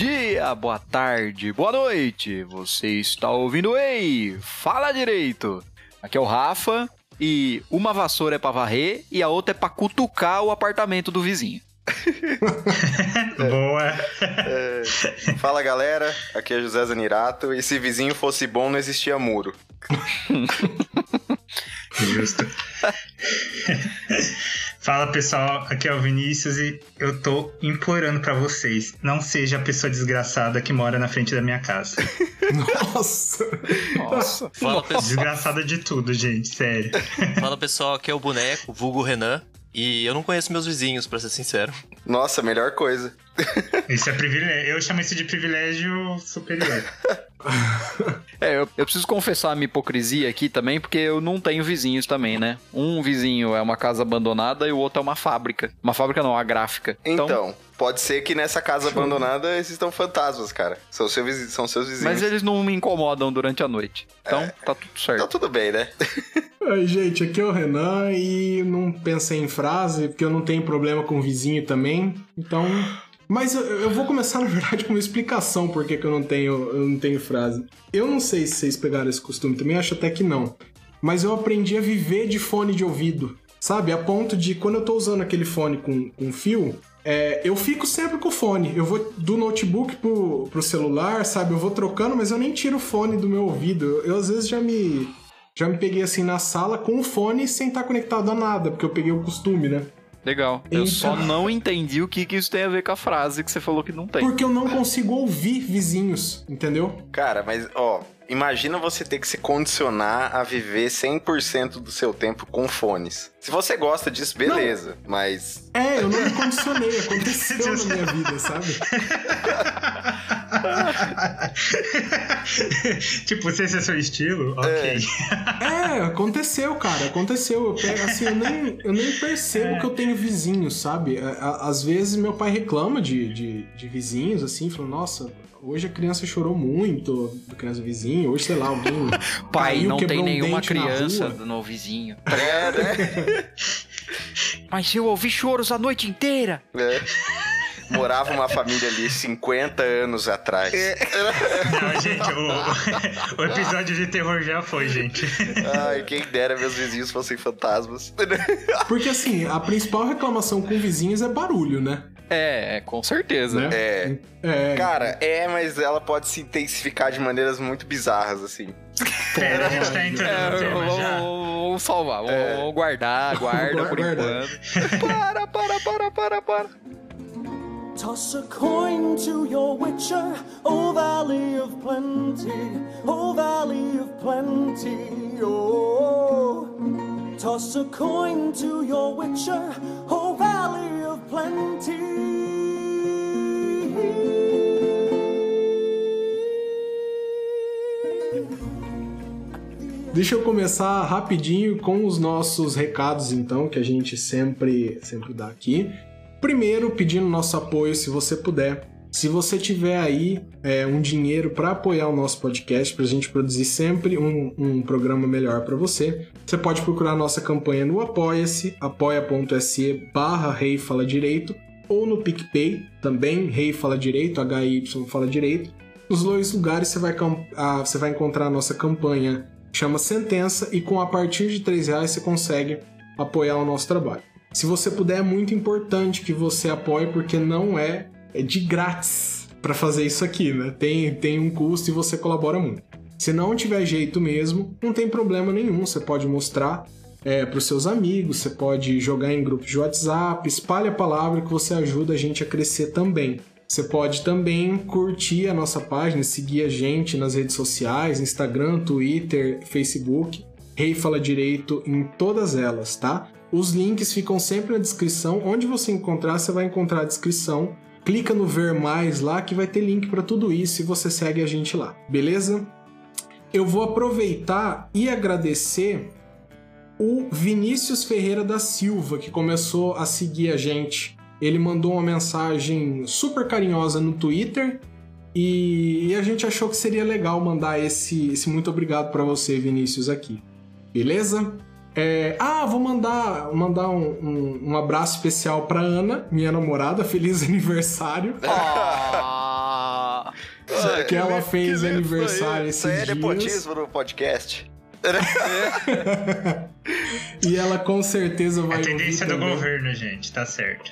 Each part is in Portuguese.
Bom dia, boa tarde, boa noite. Você está ouvindo Ei, fala direito. Aqui é o Rafa e uma vassoura é para varrer e a outra é para cutucar o apartamento do vizinho. Boa. É, fala galera, aqui é José Zanirato e se vizinho fosse bom não existia muro. Justo. Fala pessoal, aqui é o Vinícius e eu tô implorando pra vocês, não seja a pessoa desgraçada que mora na frente da minha casa. Nossa! Nossa. Fala, pessoal, Desgraçada de tudo, gente, sério. fala pessoal, aqui é o boneco, vulgo Renan. E eu não conheço meus vizinhos, pra ser sincero. Nossa, melhor coisa. Isso é privilégio. Eu chamo isso de privilégio superior. É, eu, eu preciso confessar a minha hipocrisia aqui também, porque eu não tenho vizinhos também, né? Um vizinho é uma casa abandonada e o outro é uma fábrica. Uma fábrica não, uma gráfica. Então, pode ser que nessa casa abandonada existam fantasmas, cara. São, seu são seus vizinhos. Mas eles não me incomodam durante a noite. Então, tá tudo certo. tudo bem, né? Oi, gente, aqui é o Renan e não pensei em frase, porque eu não tenho problema com o vizinho também. Então. Mas eu, eu vou começar, na verdade, com uma explicação por que que eu não tenho, eu não tenho frase. Eu não sei se vocês pegaram esse costume também, acho até que não. Mas eu aprendi a viver de fone de ouvido. Sabe? A ponto de quando eu tô usando aquele fone com, com fio, é, eu fico sempre com o fone. Eu vou do notebook pro, pro celular, sabe? Eu vou trocando, mas eu nem tiro o fone do meu ouvido. Eu, eu, às vezes já me. Já me peguei assim na sala com o fone sem estar conectado a nada, porque eu peguei o costume, né? Legal. Eu Então- só não entendi o que, que isso tem a ver com a frase que você falou que não tem. Porque eu não consigo ouvir vizinhos, entendeu? Cara, mas ó, imagina você ter que se condicionar a viver 100% do seu tempo com fones. Se você gosta disso, beleza, mas É, eu não me condicionei, aconteceu na minha vida, sabe? tipo, se esse é seu estilo, ok. É, aconteceu, cara, aconteceu. Eu pego, assim, eu nem, eu nem percebo que eu tenho vizinhos, sabe? A- Às vezes meu pai reclama de, de, de vizinhos, assim, falando, nossa, hoje a criança chorou muito, a criança vizinho, hoje, sei lá, alguém. Pai, caiu, não tem um nenhuma criança no vizinho. é, né? Mas eu ouvi choros a noite inteira. É. Morava uma família ali 50 anos atrás. Não, gente, o, o episódio de terror já foi, gente. Ai, quem dera meus vizinhos fossem fantasmas. Porque assim, a principal reclamação com vizinhos é barulho, né? É, é, com certeza. né? É. É. Cara, é, mas ela pode se intensificar de maneiras muito bizarras, assim. Pera, a gente tá entrando É, no tema vamos, já. vamos salvar, vamos, vamos guardar, guarda por enquanto. Para, para, para, para, para. Toss a coin to your witcher, O Valley of Plenty, O Valley of Plenty, oh. Toss a coin to your witcher, O Valley of Plenty. Deixa eu começar rapidinho com os nossos recados, então, que a gente sempre, sempre dá aqui. Primeiro, pedindo nosso apoio, se você puder. Se você tiver aí é, um dinheiro para apoiar o nosso podcast, para a gente produzir sempre um, um programa melhor para você, você pode procurar nossa campanha no Apoia-se, apoia.se barra Rei Fala Direito, ou no PicPay, também Rei Fala Direito, HY Fala Direito. Nos dois lugares você vai, ah, você vai encontrar a nossa campanha chama Sentença e com a partir de R$ reais você consegue apoiar o nosso trabalho. Se você puder, é muito importante que você apoie, porque não é, é de grátis para fazer isso aqui, né? Tem, tem um custo e você colabora muito. Se não tiver jeito mesmo, não tem problema nenhum. Você pode mostrar é, para os seus amigos, você pode jogar em grupos de WhatsApp, espalhe a palavra que você ajuda a gente a crescer também. Você pode também curtir a nossa página, seguir a gente nas redes sociais, Instagram, Twitter, Facebook. Rei Fala Direito em todas elas, tá? Os links ficam sempre na descrição. Onde você encontrar, você vai encontrar a descrição. Clica no ver mais lá que vai ter link para tudo isso e você segue a gente lá, beleza? Eu vou aproveitar e agradecer o Vinícius Ferreira da Silva, que começou a seguir a gente. Ele mandou uma mensagem super carinhosa no Twitter e a gente achou que seria legal mandar esse, esse muito obrigado para você, Vinícius, aqui. Beleza? É, ah, vou mandar, mandar um, um, um abraço especial para Ana, minha namorada. Feliz aniversário. Ah, que ela fez que aniversário Isso aí é esses dias. nepotismo no podcast. E ela com certeza vai É ouvir tendência do também. governo, gente, tá certo.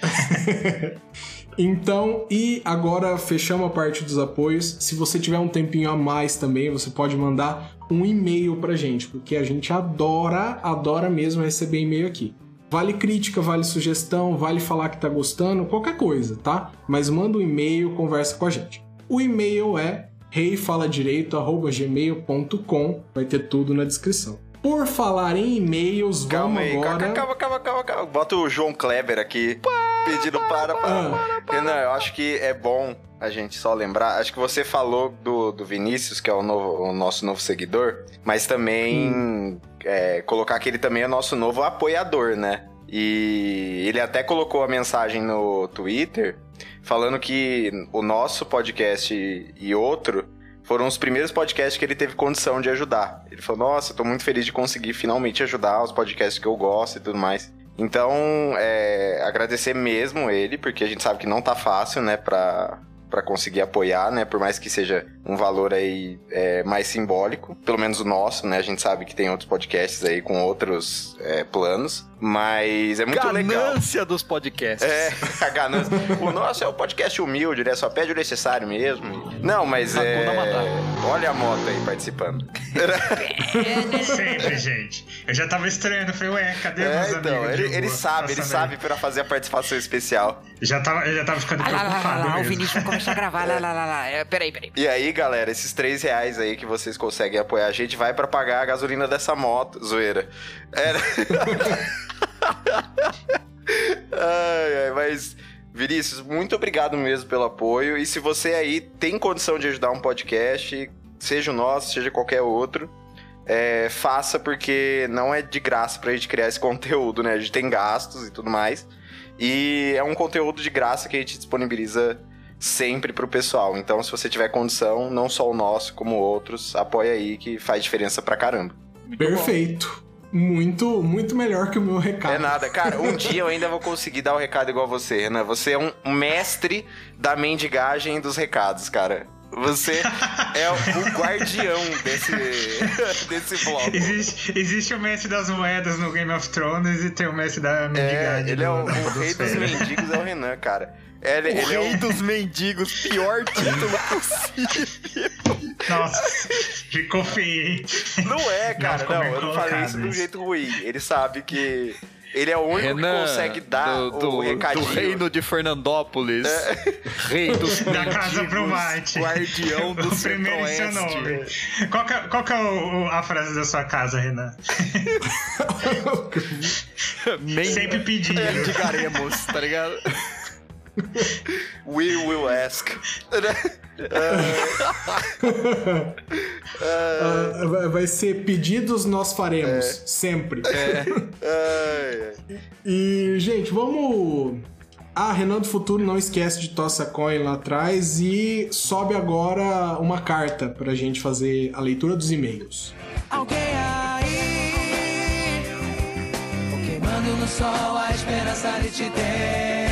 Então, e agora fechamos a parte dos apoios. Se você tiver um tempinho a mais também, você pode mandar um e-mail pra gente, porque a gente adora, adora mesmo receber e-mail aqui. Vale crítica, vale sugestão, vale falar que tá gostando, qualquer coisa, tá? Mas manda um e-mail, conversa com a gente. O e-mail é reifaladireito@gmail.com, vai ter tudo na descrição. Por falar em e-mails, Calma vamos aí, agora. calma, calma, calma, calma. Bota o João Kleber aqui pedindo para, para, Ah. Renan, eu acho que é bom a gente só lembrar. Acho que você falou do, do Vinícius, que é o, novo- o nosso novo seguidor, mas também é, colocar que ele também é nosso novo apoiador, né? E ele até colocou a mensagem no Twitter falando que o nosso podcast e outro foram os primeiros podcasts que ele teve condição de ajudar. Ele falou: Nossa, tô muito feliz de conseguir finalmente ajudar os podcasts que eu gosto e tudo mais. Então, é, agradecer mesmo ele, porque a gente sabe que não tá fácil, né, pra, pra conseguir apoiar, né, por mais que seja um valor aí é, mais simbólico, pelo menos o nosso, né, a gente sabe que tem outros podcasts aí com outros é, planos, mas é muito legal. Ganância dos podcasts. É, a ganância. O nosso é o podcast humilde, né? Só pede o necessário mesmo. Não, mas é. Hakuna Matata. Olha a moto aí participando. Sempre, gente. Eu já tava estranhando, falei, ué, cadê É, meus então, amigos? ele, ele sabe, ele sabe pra fazer a participação especial. Já tava, eu já tava ficando Ah, lá, lá, lá, preocupado lá, o. Vinícius a gravar, lá, lá, lá, lá. É, peraí, peraí. E aí, galera, esses três reais aí que vocês conseguem apoiar a gente vai pra pagar a gasolina dessa moto, zoeira. É... ai, ai, mas, Vinícius, muito obrigado mesmo pelo apoio. E se você aí tem condição de ajudar um podcast, seja o nosso, seja qualquer outro, é, faça porque não é de graça pra gente criar esse conteúdo, né? A gente tem gastos e tudo mais. E é um conteúdo de graça que a gente disponibiliza sempre pro pessoal. Então, se você tiver condição, não só o nosso, como outros, apoia aí que faz diferença pra caramba. Perfeito. Muito, muito melhor que o meu recado. É nada, cara. Um dia eu ainda vou conseguir dar o recado igual você, Renan. Você é um mestre da mendigagem dos recados, cara. Você é o guardião desse, desse bloco. Existe, existe o mestre das moedas no Game of Thrones e tem o mestre da É, mendigagem. ele é o, o rei dos mendigos, é o Renan, cara. Ele, O ele é rei o dos mendigos, pior título possível. Nossa, ficou feio, hein? Não é, cara, não. Eu não falei isso do isso. jeito ruim. Ele sabe que ele é o único Renan, que consegue dar do, do, o recadinho. do reino de Fernandópolis. Rei dos Da casa pro Marte. Guardião do o primeiro em seu nome. Qual que é, qual que é o- a frase da sua casa, Renan? Sempre pedindo. Mendigaremos, tá ligado? We will ask. Ah, vai- ser pedidos nós faremos, sempre. Ai, ai. E, gente, vamos. Ah, Renan do Futuro não esquece de tossa coin lá atrás e sobe agora uma carta pra gente fazer a leitura dos e-mails. Alguém aí Queimando no sol a esperança de te ter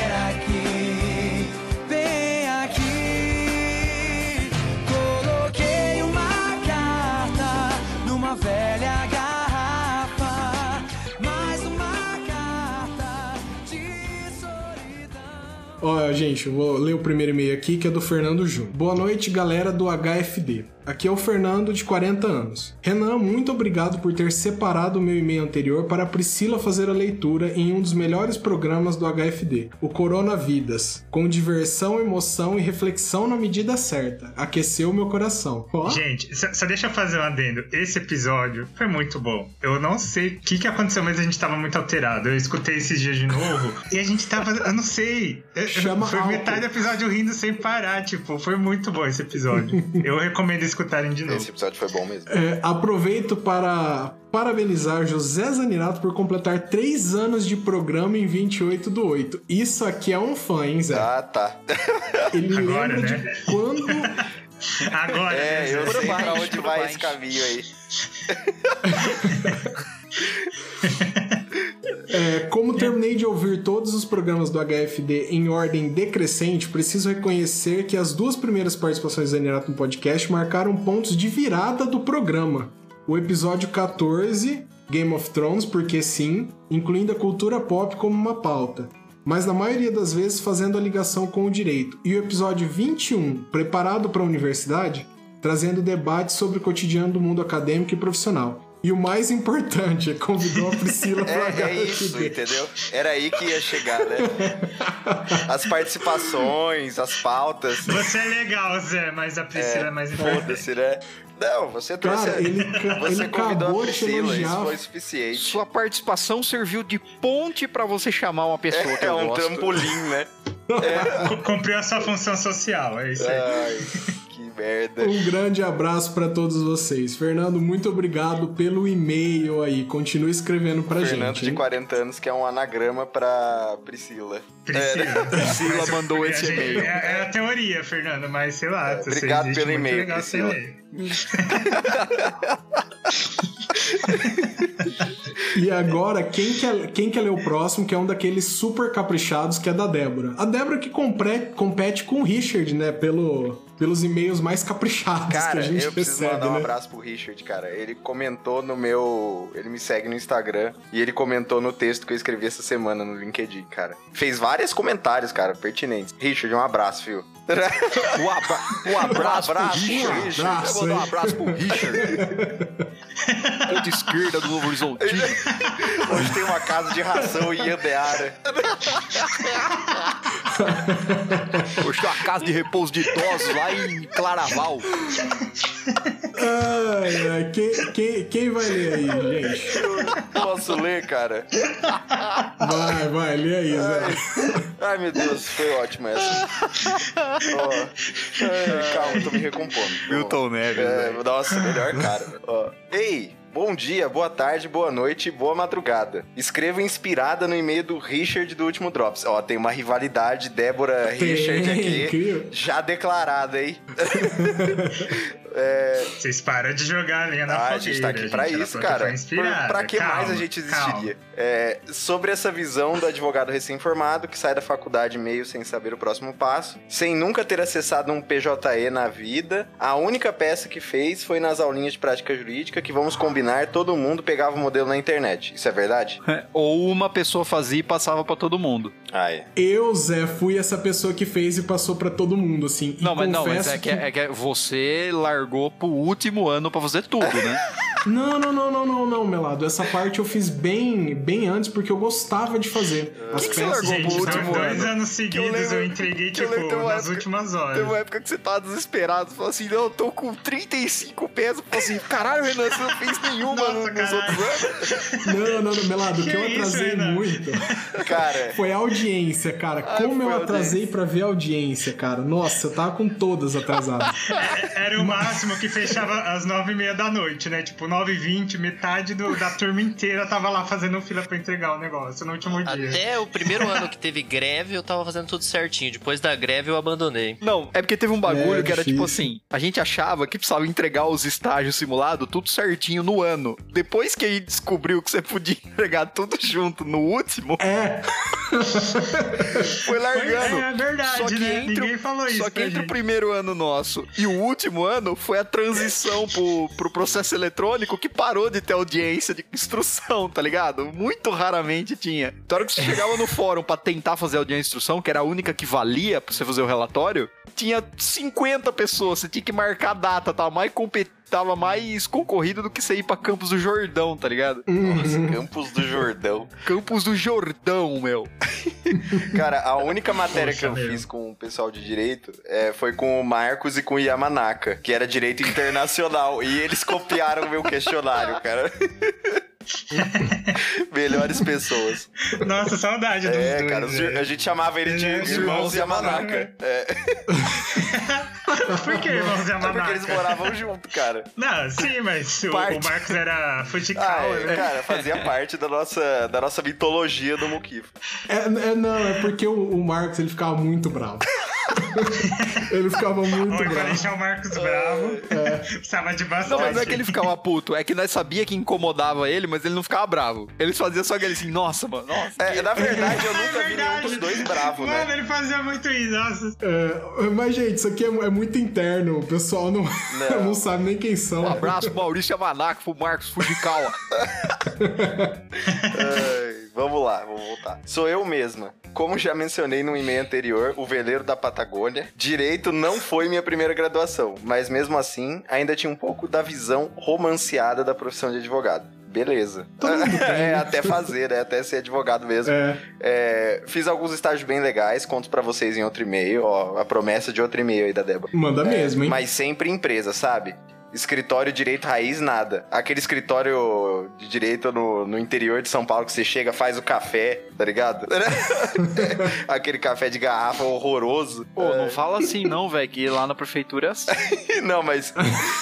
Ó, gente, eu vou ler o primeiro e-mail aqui, que é do Fernando Júnior. Boa noite, galera do HFD. Aqui é o Fernando, de 40 anos. Renan, muito obrigado por ter separado o meu e-mail anterior para a Priscila fazer a leitura em um dos melhores programas do HFD, o Corona Vidas, com diversão, emoção e reflexão na medida certa. Aqueceu meu coração. Gente, só, deixa eu fazer um adendo. Esse episódio foi muito bom. Eu não sei o que, que aconteceu, mas a gente tava muito alterado. Eu escutei esses dias de novo e a gente tava. Eu não sei. Chama foi álcool. metade do episódio rindo sem parar. Tipo, foi muito bom esse episódio. Eu recomendo escutarem de novo. Esse episódio foi bom mesmo. É, aproveito para parabenizar José Zanirato por completar 3 anos de programa em 28 do 8. Isso aqui é um fã, hein, Zé? Ah, tá. Ele Agora, lembra né? de quando. Agora, É, né, eu sei pra onde vai baixo. esse caminho aí. É, como terminei de ouvir todos os programas do HFD em ordem decrescente, preciso reconhecer que as duas primeiras participações da Nerato no podcast marcaram pontos de virada do programa. O episódio 14, Game of Thrones, porque sim, incluindo a cultura pop como uma pauta, mas na maioria das vezes fazendo a ligação com o direito. E o episódio 21, Preparado para a Universidade, trazendo debates sobre o cotidiano do mundo acadêmico e profissional. E o mais importante, convidou a Priscila para É, é isso, entendeu? Era aí que ia chegar, né? As participações, as pautas. Você é legal, Zé, mas a Priscila é, mais importante. Foda-se, né? Não, você trouxe. Cara, ele, você ele convidou a Priscila, isso foi suficiente. Sua participação serviu de ponte pra você chamar uma pessoa que É eu um gosto. trampolim, né? C- Cumpriu a sua função social, é isso aí. Ai, merda. Um grande abraço para todos vocês. Fernando, muito obrigado pelo e-mail aí. Continue escrevendo pra Fernando gente. de hein? 40 anos, que é um anagrama pra Priscila. Priscila. Priscila mandou esse e-mail. É, é a teoria, Fernando, mas sei lá. você obrigado pelo e-mail, Priscila. E agora, quem quer, quem quer ler o próximo, que é um daqueles super caprichados, que é da Débora. A Débora que compre- compete com o Richard, né? Pelo, pelos e-mails mais caprichados que a Cara, gente eu preciso recebe, mandar um né? abraço pro Richard, cara. Ele comentou no meu. Ele me segue no Instagram e ele comentou no texto que eu escrevi essa semana no LinkedIn, cara. Fez vários comentários, cara, pertinentes. Richard, um abraço, viu? Um, abra- um abraço, Um abraço, pro Richard. um abraço, Eu vou dar um abraço pro Richard. Ponta esquerda do Novo Horizontino. Hoje tem uma casa de ração em Andeara. Hoje tem uma casa de repouso de idosos lá em Claraval. Ai, ai, quem, quem, quem vai ler aí, gente? Posso ler, cara? Vai, vai, lê aí, Zé. Ai, meu Deus, foi ótimo essa. Calma, tô me recompondo. Milton Neves, É, velho. vou dar uma melhor cara. Ó. Ei, bom dia, boa tarde, boa noite boa madrugada. Escreva inspirada no e-mail do Richard do último Drops. Ó, tem uma rivalidade Débora Richard Tem, aqui. incrível. Já declarada, hein? é, Vocês param de jogar a linha na ah, a fogueira. gente tá aqui pra isso, cara. Por- Pra que Calma, mais a gente existiria? É, sobre essa visão do advogado recém-formado que sai da faculdade meio sem saber o próximo passo, sem nunca ter acessado um PJE na vida, a única peça que fez foi nas aulinhas de prática jurídica que vamos combinar, todo mundo pegava o modelo na internet. Isso é verdade? Ou uma pessoa fazia e passava pra todo mundo. É. Eu, Zé, fui essa pessoa que fez e passou pra todo mundo, assim. E Não, mas não, mas confesso é que, é que você largou pro último ano pra fazer tudo, né? Não, não, não, não, não, não, Melado. Essa parte eu fiz bem, bem antes porque eu gostava de fazer. As que que você peças. largou Gente, pro último dois ano? anos seguidos eu, lembro- entreguei, que eu tipo, lembro tem uma nas época- últimas horas. Teve uma época que você tava desesperado, falou assim, não, eu tô com 35 pesos. Falei assim, caralho, Renan, você não fez nenhuma Nossa, no- nos caralho. outros anos. Não, não, não, Melado, o que, Que eu atrasei muito Cara, foi a audiência, cara. Ah, Como eu atrasei pra ver a audiência, cara. Nossa, eu tava com todas atrasadas. Era o máximo que fechava às nove e meia da noite, né? Tipo, nove e vinte, metade do- da turma inteira tava lá fazendo fila pra entregar o negócio no último dia. Até o primeiro ano que teve greve, eu tava fazendo tudo certinho. Depois da greve, eu abandonei. Não, é porque teve um bagulho É, que era tipo difícil. assim: a gente achava que precisava entregar os estágios simulados tudo certinho no ano. Depois que a gente descobriu que você podia entregar tudo junto no último, É, foi largando. É, é verdade, Só que né? entre, Ninguém falou isso Só que entre o gente. primeiro ano nosso e o último ano foi a transição pro, pro processo eletrônico que parou de ter audiência de instrução, tá ligado? Muito raramente tinha. Então, a hora que você chegava no fórum pra tentar fazer audiência de instrução, que era a única que valia pra você fazer o relatório, tinha 50 pessoas, você tinha que marcar a data, tava mais compet... tava mais concorrido do que você ir pra Campos do Jordão, tá ligado? Nossa, Campos do Jordão. Campos do Jordão, meu. Cara, a única matéria Poxa, que eu meu. fiz com o pessoal de direito é, foi com o Marcos e com o Yamanaka, que era direito internacional. e eles copiaram o meu questionário, cara. Melhores pessoas. Nossa, saudade dos É, dois. cara, a gente chamava ele de irmãos irmãos Yamanaka. É, Por que, irmãos é porque eles Yamanaka? moravam junto, cara. Não, sim, mas o, o Marcos era Ah, futical, é, né? cara, fazia parte da nossa, da nossa mitologia do Mukifo. é, é, não, é porque o, o Marcos ele ficava muito bravo. ele ficava muito Ou bravo. deixar o Marcos bravo, precisava de bastante. Não, mas não é que ele ficava puto, é que nós sabia que incomodava ele, mas ele não ficava bravo. Ele fazia só aquele assim, nossa, mano, nossa. É, na verdade, eu nunca vi nenhum verdade. dos dois bravo, Mano, né? ele fazia muito isso, nossa. É, mas, gente, isso aqui é, é muito interno. O pessoal não, não. Não. sabe nem quem são. Um abraço Maurício Yamanaco, pro Marcos Fujikawa. Ai, vamos lá, vamos voltar. Sou eu mesma. Como já mencionei no e-mail anterior, o veleiro da Patagônia, direito não foi minha primeira graduação, mas mesmo assim, ainda tinha um pouco da visão romanceada da profissão de advogado. Beleza. é, até fazer, né? Até ser advogado mesmo. É. É, fiz alguns estágios bem legais, conto pra vocês em outro e-mail, ó, a promessa de outro e-mail aí da Débora. Manda mesmo, hein? Mas sempre empresa, sabe? Escritório direito raiz, nada. Aquele escritório de direito no, no interior de São Paulo que você chega, faz o café, tá ligado? Aquele café de garrafa horroroso. Pô, não fala assim não, velho, que lá na prefeitura é assim. Não, mas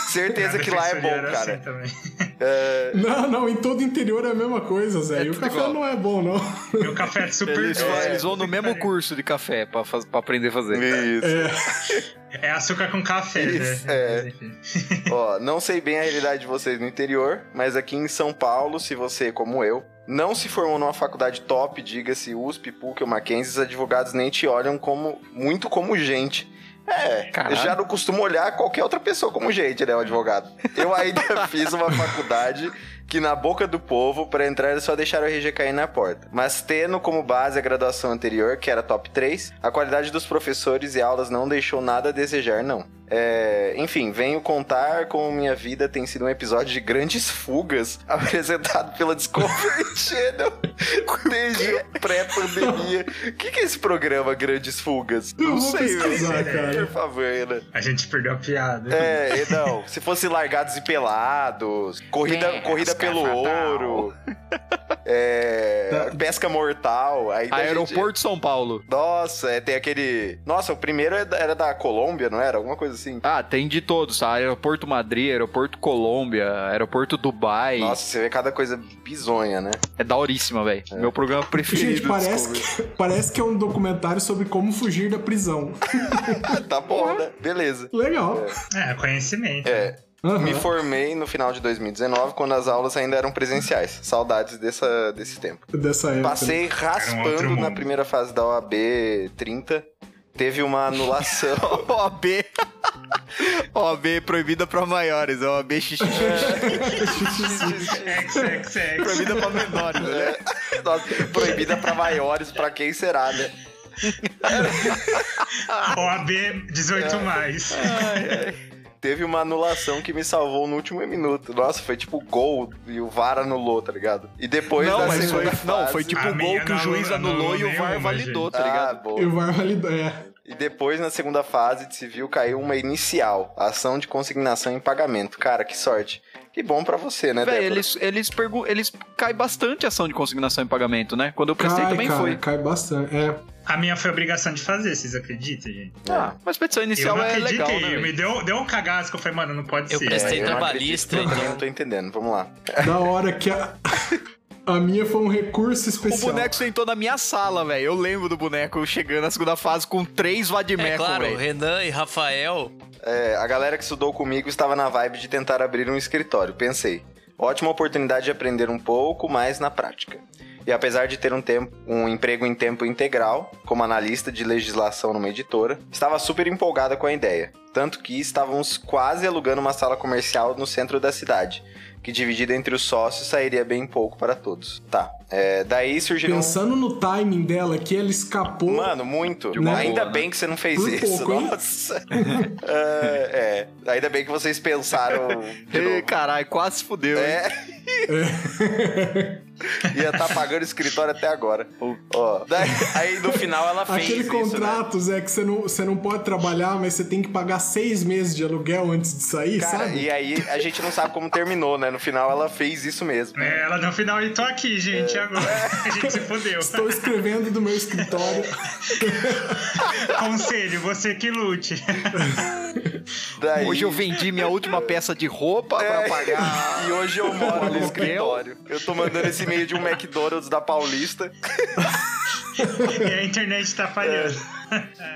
certeza que lá é bom, cara. assim também. Não, não, em todo interior é a mesma coisa, Zé. E o café igual. não é bom, não. Meu café é super Eles, doce. eles vão no mesmo curso de café pra, faz- pra aprender a fazer. Isso. É açúcar com café, Isso, né? é. Ó, não sei bem a realidade de vocês no interior, mas aqui em São Paulo, se você, como eu, não se formou numa faculdade top, diga-se USP, PUC ou Mackenzie, os advogados nem te olham como muito como gente. É, Caralho. já não costumo olhar qualquer outra pessoa como gente, né, o advogado. Eu ainda fiz uma faculdade que na boca do povo, para entrar eles só deixaram o RG cair na porta. Mas tendo como base a graduação anterior, que era top 3, a qualidade dos professores e aulas não deixou nada a desejar, não. É, enfim, venho contar como minha vida tem sido um episódio de grandes fugas apresentado pela Discovery Channel desde pré-pandemia. O que, que é esse programa Grandes Fugas? Eu vou sei, pesquisar, cara. Por favor, né? A gente perdeu a piada. É, não. Se fosse largados e pelados, corrida, Pesca corrida pelo fatal. ouro, é, pesca mortal. Aí Aeroporto São Paulo. gente- Nossa, é, tem aquele. Nossa, o primeiro é era da Colômbia, não era? Alguma coisa assim. Ah, tem de todos, tá? Aeroporto Madrid, Aeroporto Colômbia, Aeroporto Dubai. Nossa, você vê cada coisa bizonha, né? É dauríssima, velho. Meu programa preferido. Gente, parece que, parece que é um documentário sobre como fugir da prisão. tá bom, né? Beleza. Legal. É, conhecimento. É, Aham. me formei no final de 2019, quando as aulas ainda eram presenciais. Saudades dessa, desse tempo. Dessa época. Passei outro raspando na mundo. primeira fase da OAB 30. Teve uma anulação. OAB. OAB proibida pra maiores, OAB xixi. X. proibida pra menores, né? Nossa, proibida pra maiores, pra quem será, né? OAB 18 mais. Teve uma anulação que me salvou no último minuto. Nossa, foi tipo gol e o VAR anulou, tá ligado? E depois Não, da mas segunda foi, não, fase- foi tipo minha gol que o não juiz anulou anulou e o VAR validou, tá Ah, ligado? boa. E o VAR validou. É. E depois, na segunda fase de civil, caiu uma inicial. Ação de consignação em pagamento. Cara, que sorte. Que bom pra você, né, Véi, Débora? eles, eles, pergu eles caem bastante ação de consignação em pagamento, né? Quando eu prestei Cai, também cara, foi. cai bastante. É. A minha foi obrigação de fazer, vocês acreditam, gente? Ah, mas petição Eu inicial não é legal, acreditei. né? me deu, deu um cagaço que eu falei, mano, não pode Eu ser. prestei É, eu não trabalhista, acredito, então. Não tô entendendo. Vamos lá. Da hora que a, a minha foi um recurso O especial. boneco sentou na minha sala, velho. Eu lembro do boneco chegando na segunda fase com três É Vadimeco, claro, velho. Renan e Rafael. É, a galera que estudou comigo estava na vibe de tentar abrir um escritório. Pensei, ótima oportunidade de aprender um pouco mais na prática. E apesar de ter um, tempo, um emprego em tempo integral, como analista de legislação numa editora, estava super empolgada com a ideia. Tanto que estávamos quase alugando uma sala comercial no centro da cidade, que dividida entre os sócios sairia bem pouco para todos. Tá, é, daí surgiram... Pensando no timing dela, que ela escapou. Mano, muito. Uma Ainda boa, bem que você não fez Por isso. pouco? Nossa. é, é. Ainda bem que vocês pensaram. caralho, quase se fudeu. É. Ia estar pagando escritório até agora. Ó, daí- aí no final ela fez Aquele isso, né? contrato, Zé, que você não, você não pode trabalhar, mas você tem que pagar seis meses de aluguel antes de sair, Cara, sabe? e aí a gente não sabe como terminou, né? No final ela fez isso mesmo. É, ela no final, e tô aqui, gente, agora. A gente se fudeu. Estou escrevendo do meu escritório. Conselho, você que lute. Daí, Hoje eu vendi minha última peça de roupa É, pra pagar. E hoje eu moro no escritório. Eu tô mandando esse e-mail de um McDonald's da Paulista. e a internet tá falhando.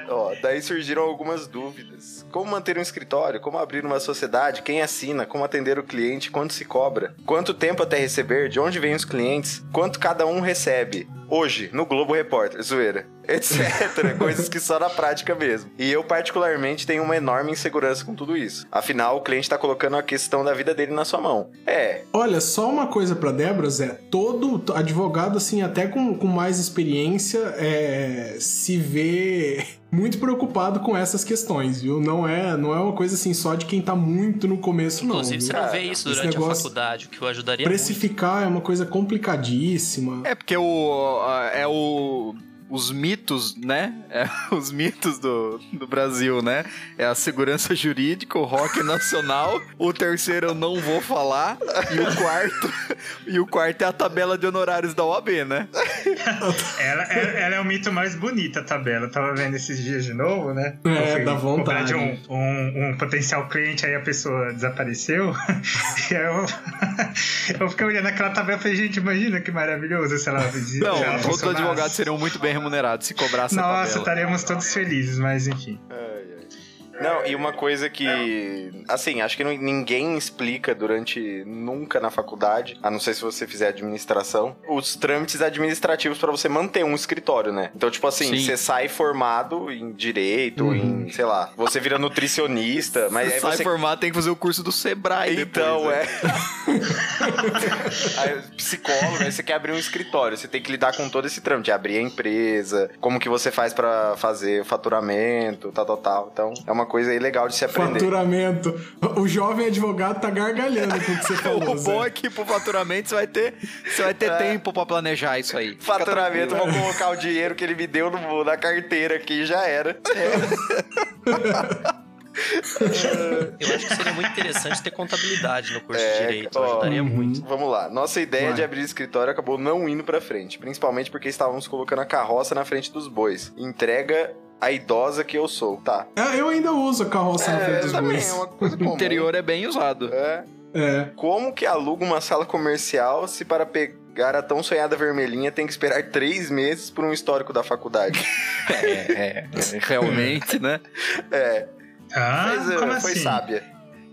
Ó, daí surgiram algumas dúvidas. Como manter um escritório? Como abrir uma sociedade? Quem assina? Como atender o cliente? Quanto se cobra? Quanto tempo até receber? De onde vêm os clientes? Quanto cada um recebe? Hoje, no Globo Repórter, zoeira, etc. Coisas que só na prática mesmo. E eu, particularmente, tenho uma enorme insegurança com tudo isso. Afinal, o cliente tá colocando a questão da vida dele na sua mão. É, Olha, só uma coisa pra Débora, Zé. Todo advogado, assim, até com, com mais experiência, é, se vê muito preocupado com essas questões, viu? Não é, não é uma coisa assim só de quem tá muito no começo, não. Inclusive, você viu? não vê isso durante a faculdade, o que eu ajudaria muito. Precificar é uma coisa complicadíssima. É porque o. É o. Os mitos, né? É, os mitos do, do Brasil, né? É a segurança jurídica, o rock nacional. o terceiro eu não vou falar. E o quarto. e o quarto é a tabela de honorários da OAB, né? Ela, ela, ela é o mito mais bonito, a tabela. Eu tava vendo esses dias de novo, né? É, fui dá vontade. de um, um, um potencial cliente, aí a pessoa desapareceu. e aí eu, eu fiquei olhando aquela tabela e falei, gente, imagina que maravilhoso se ela. Não, todos os advogados seriam muito bem remunerados se cobrasse a Nossa, tabela. estaremos todos felizes, mas enfim. Não, e uma coisa que, assim, acho que não- ninguém explica durante nunca na faculdade, a não ser se você fizer administração, os trâmites administrativos pra você manter um escritório, né? Então, tipo assim, Sim. você sai formado em direito, em, sei lá, você vira nutricionista, mas aí sai você formado, tem que fazer o curso do Sebrae então, depois, né? é. aí, psicólogo, aí você quer abrir um escritório, você tem que lidar com todo esse trâmite, abrir a empresa, como que você faz pra fazer o faturamento, tal, tal, tal. Então, é uma coisa aí legal de se aprender. Faturamento. O jovem advogado tá gargalhando com o que você falou. O bom é que pro faturamento você vai ter, você vai ter tempo pra planejar isso aí. Faturamento, vou colocar o dinheiro que ele me deu no- na carteira aqui e já era. Eu acho que seria muito interessante ter contabilidade no curso É, de Direito. ó, ajudaria Uhum. muito. Vamos lá. Nossa ideia Vai. de abrir escritório acabou não indo pra frente, principalmente porque estávamos colocando a carroça na frente dos bois. Entrega a idosa que eu sou. Tá. É, eu ainda uso a carroça na frente É, dos também bois. é uma coisa O comum. interior é bem usado. É. É. Como que aluga uma sala comercial se para pegar a tão sonhada vermelhinha tem que esperar três meses por um histórico da faculdade? É, é, realmente, né? É, Ah, mas, é, como foi assim? sábia.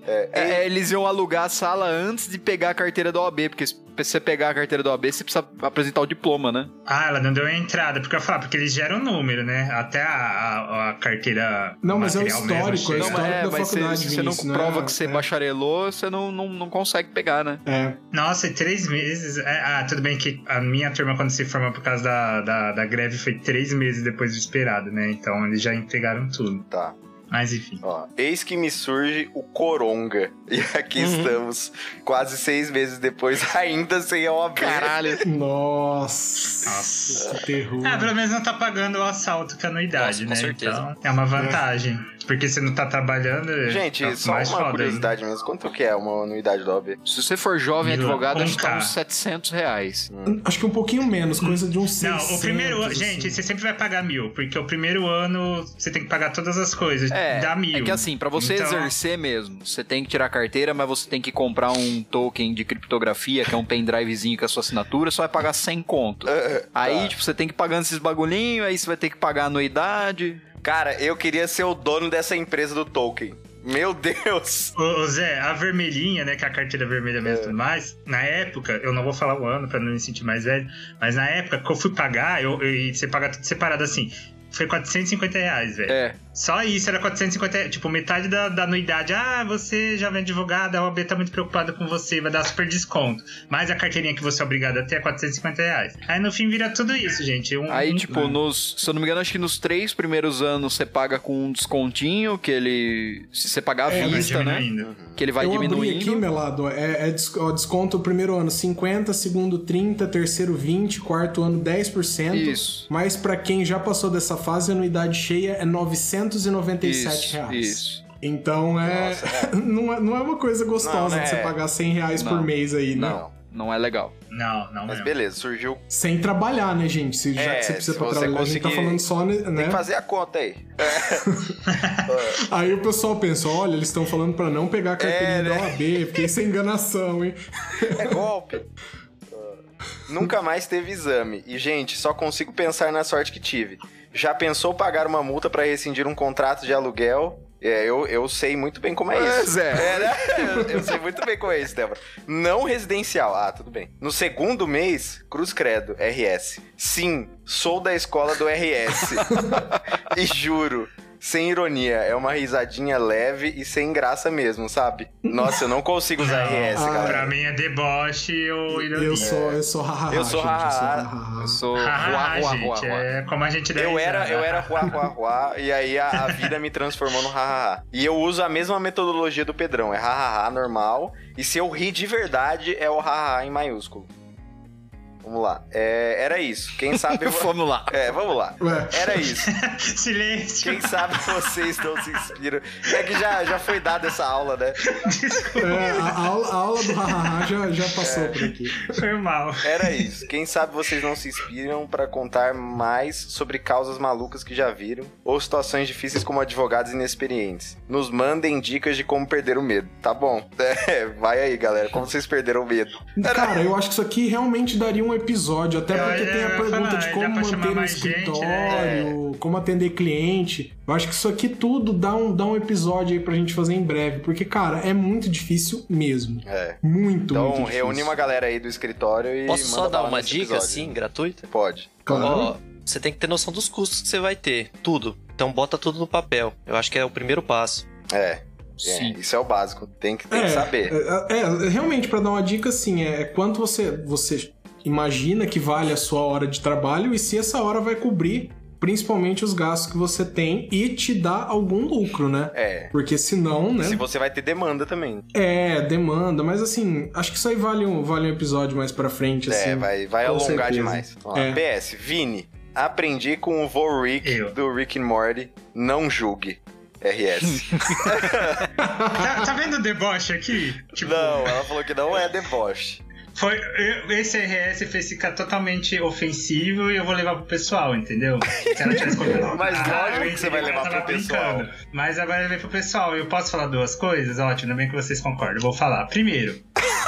É, é, eles iam alugar a sala antes de pegar a carteira da OAB, porque se você pegar a carteira da OAB, você precisa apresentar o diploma, né? Ah, ela não deu a entrada, porque eu falo, porque eles geram número, né? Até a, a, a carteira. Não, mas é o material mesmo histórico, é o. Não, histórico mas, é, da mas se, faculdade, se você não Vinícius, prova é- que você é. bacharelou, você não, não, não consegue pegar, né? É. Nossa, e três meses. é, ah, tudo bem que a minha turma, quando se formou por causa da, da, da greve, foi três meses depois do esperado, né? Então eles já entregaram tudo. Tá. Mas enfim. Ó, eis que me surge o Coronga. E aqui Uhum. estamos, quase seis meses depois, ainda sem a OAB. Caralho. Nossa, Nossa. que terror. Ah, pelo menos não tá pagando o assalto com a anuidade, Nossa, com né? certeza. Então é uma vantagem. Porque você não tá trabalhando. Gente, tá só mais uma foda curiosidade mesmo. Quanto que é uma anuidade da OAB? Se você for jovem Mila, advogado, acho que tá uns K. 700 reais. Acho que um pouquinho menos, coisa de uns Não, 600. o primeiro ano. assim. Gente, você sempre vai pagar mil, porque o primeiro ano você tem que pagar todas as coisas. É, dá mil. é que assim, pra você Então, exercer mesmo, você tem que tirar a carteira, mas você tem que comprar um token de criptografia, que é um pendrivezinho com a sua assinatura, só vai pagar 100 conto. Aí, tá. tipo, você tem que ir pagando esses bagulhinhos, aí você vai ter que pagar a anuidade. Cara, eu queria ser o dono dessa empresa do Tolkien. Meu Deus! Ô, ô, Zé, a vermelhinha, né, que é a carteira vermelha mesmo e tudo mais, na época, eu não vou falar o ano pra não me sentir mais velho, mas na época que eu fui pagar, eu, eu- e você paga tudo separado assim, foi 450 reais, velho. É. Só isso era 450 reais, tipo, metade da, da anuidade. Ah, você já vem advogado, a OAB tá muito preocupada com você, vai dar super desconto. Mas a carteirinha que você é obrigado a ter é 450 reais. Aí no fim vira tudo isso, gente. Um, Aí, um- tipo, nos, se eu não me engano, acho que nos três primeiros anos você paga com um descontinho, que ele. Se você pagar à É, vista, né? Que ele vai eu diminuindo. abri aqui, Melado, é, é ó, desconto primeiro ano 50, segundo 30, terceiro 20, quarto ano 10%. Isso. Mas pra quem já passou dessa fase, a anuidade cheia é 997 Isso, reais. isso. Então é... não é. Não é uma coisa gostosa Não, de você é. pagar 100 reais Não, por mês aí, né? Não, não é legal. Não, não, Mas não. beleza, surgiu. Sem trabalhar, né, gente? Se, já É, que você precisa pra você trabalhar, a gente tá conseguir- falando só, né? Tem que fazer a conta aí. Aí o pessoal pensa, olha, eles estão falando pra não pegar a carteirinha É, da né? OAB, porque isso é enganação, hein? É golpe. Nunca mais teve exame. E, gente, só consigo pensar na sorte que tive. Já pensou pagar uma multa pra rescindir um contrato de aluguel? É, eu, eu sei muito bem como é isso. Pois é. É, né? eu, eu sei muito bem como é isso, Débora. Não residencial. Ah, tudo bem. No segundo mês, Cruz Credo, RS. Sim, sou da escola do RS. e juro, sem ironia, é uma risadinha leve e sem graça mesmo, sabe? Nossa, eu não consigo usar RS, Ah, galera. Pra mim é deboche ou ironia. Eu sou, eu sou hahaha, Eu sou hahaha. Eu sou ruá, ruá, ruá, é como a gente dá Eu era, eu era ruá, ruá, ruá, e aí a, a vida me transformou no hahaha. E eu uso a mesma metodologia do Pedrão, é hahaha normal, e se eu rir de verdade, é o hahaha em maiúsculo. Vamos lá. É, era isso. Quem sabe... Vamos lá. É, vamos lá. Ué, Era isso. Silêncio. Quem sabe vocês não se inspiram. É que já, já foi dada essa aula, né? é, a, a a aula já, já passou É. por aqui. Foi mal. Era isso. Quem sabe vocês não se inspiram pra contar mais sobre causas malucas que já viram ou situações difíceis como advogados inexperientes. Nos mandem dicas de como perder o medo. Tá bom. É, vai aí, galera. Como vocês perderam o medo? Cara, eu acho que isso aqui realmente daria um episódio, até Eu- porque eu tem a pergunta falar, de como manter um mais gente, escritório, né? como atender cliente. Eu acho que isso aqui tudo dá um, dá um episódio aí pra gente fazer em breve, porque, cara, é muito difícil mesmo. É. Muito, Então, muito reúne difícil. uma galera aí do escritório e. Posso só dar uma dica, episódio. assim, gratuita? Pode. Claro. Ó, você tem que ter noção dos custos que você vai ter. Tudo. Então bota tudo no papel. Eu acho que é o primeiro passo. É. Sim. É, isso é o básico. Tem que, tem que saber. É, é, realmente, pra dar uma dica, assim, é quanto você, você imagina que vale a sua hora de trabalho e se essa hora vai cobrir principalmente os gastos que você tem e te dá algum lucro, né? É. Porque senão, né? Se você vai ter demanda também. É, demanda, mas assim, acho que isso aí vale um, vale um episódio mais pra frente, assim. é, vai, vai alongar certeza. demais. É. PS, Vini. Aprendi com o vô Rick Eu. do Rick and Morty. Não julgue. RS. Tá, tá vendo o deboche aqui? Tipo, não, ela falou que não é deboche. Foi, esse RS fez ficar totalmente ofensivo e eu vou levar pro pessoal, entendeu? Se ela tivesse. Mas lógico eu que você vai levar pro pessoal. brincando. Mas agora eu levei pro pessoal. Eu posso falar duas coisas? Ótimo, ainda bem que vocês concordam. Eu vou falar. Primeiro,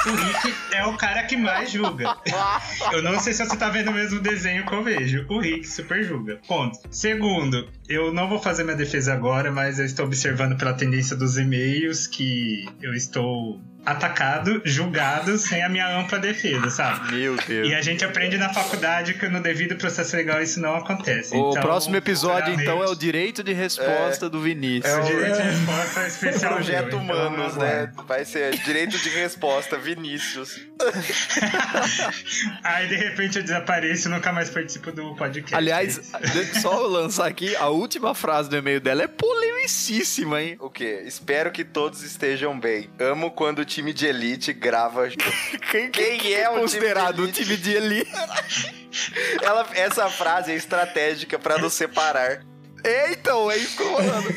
o Rick é o cara que mais julga. Eu não sei se você tá vendo o mesmo desenho que eu vejo. O Rick super julga. Ponto. Segundo, eu não vou fazer minha defesa agora, mas eu estou observando pela tendência dos e-mails que eu estou atacado, julgado, sem a minha ampla defesa, sabe? Meu Deus. E a gente aprende na faculdade que no devido processo legal isso não acontece. O Então, próximo episódio, então, é o direito de resposta do Vinícius. É o direito de resposta especial. Projeto meu, então Humanos, lá. né? Vai ser direito de resposta, Vinícius. Aí de repente eu desapareço e nunca mais participo do podcast. Aliás, É só lançar aqui, a última frase do e-mail dela é polemicíssima, hein? O quê? Espero que todos estejam bem. Amo quando o time de elite grava. Quem, Quem é o considerado o time time de elite? Ela, essa frase é estratégica pra nos separar. É, então, é isso que eu tô falando.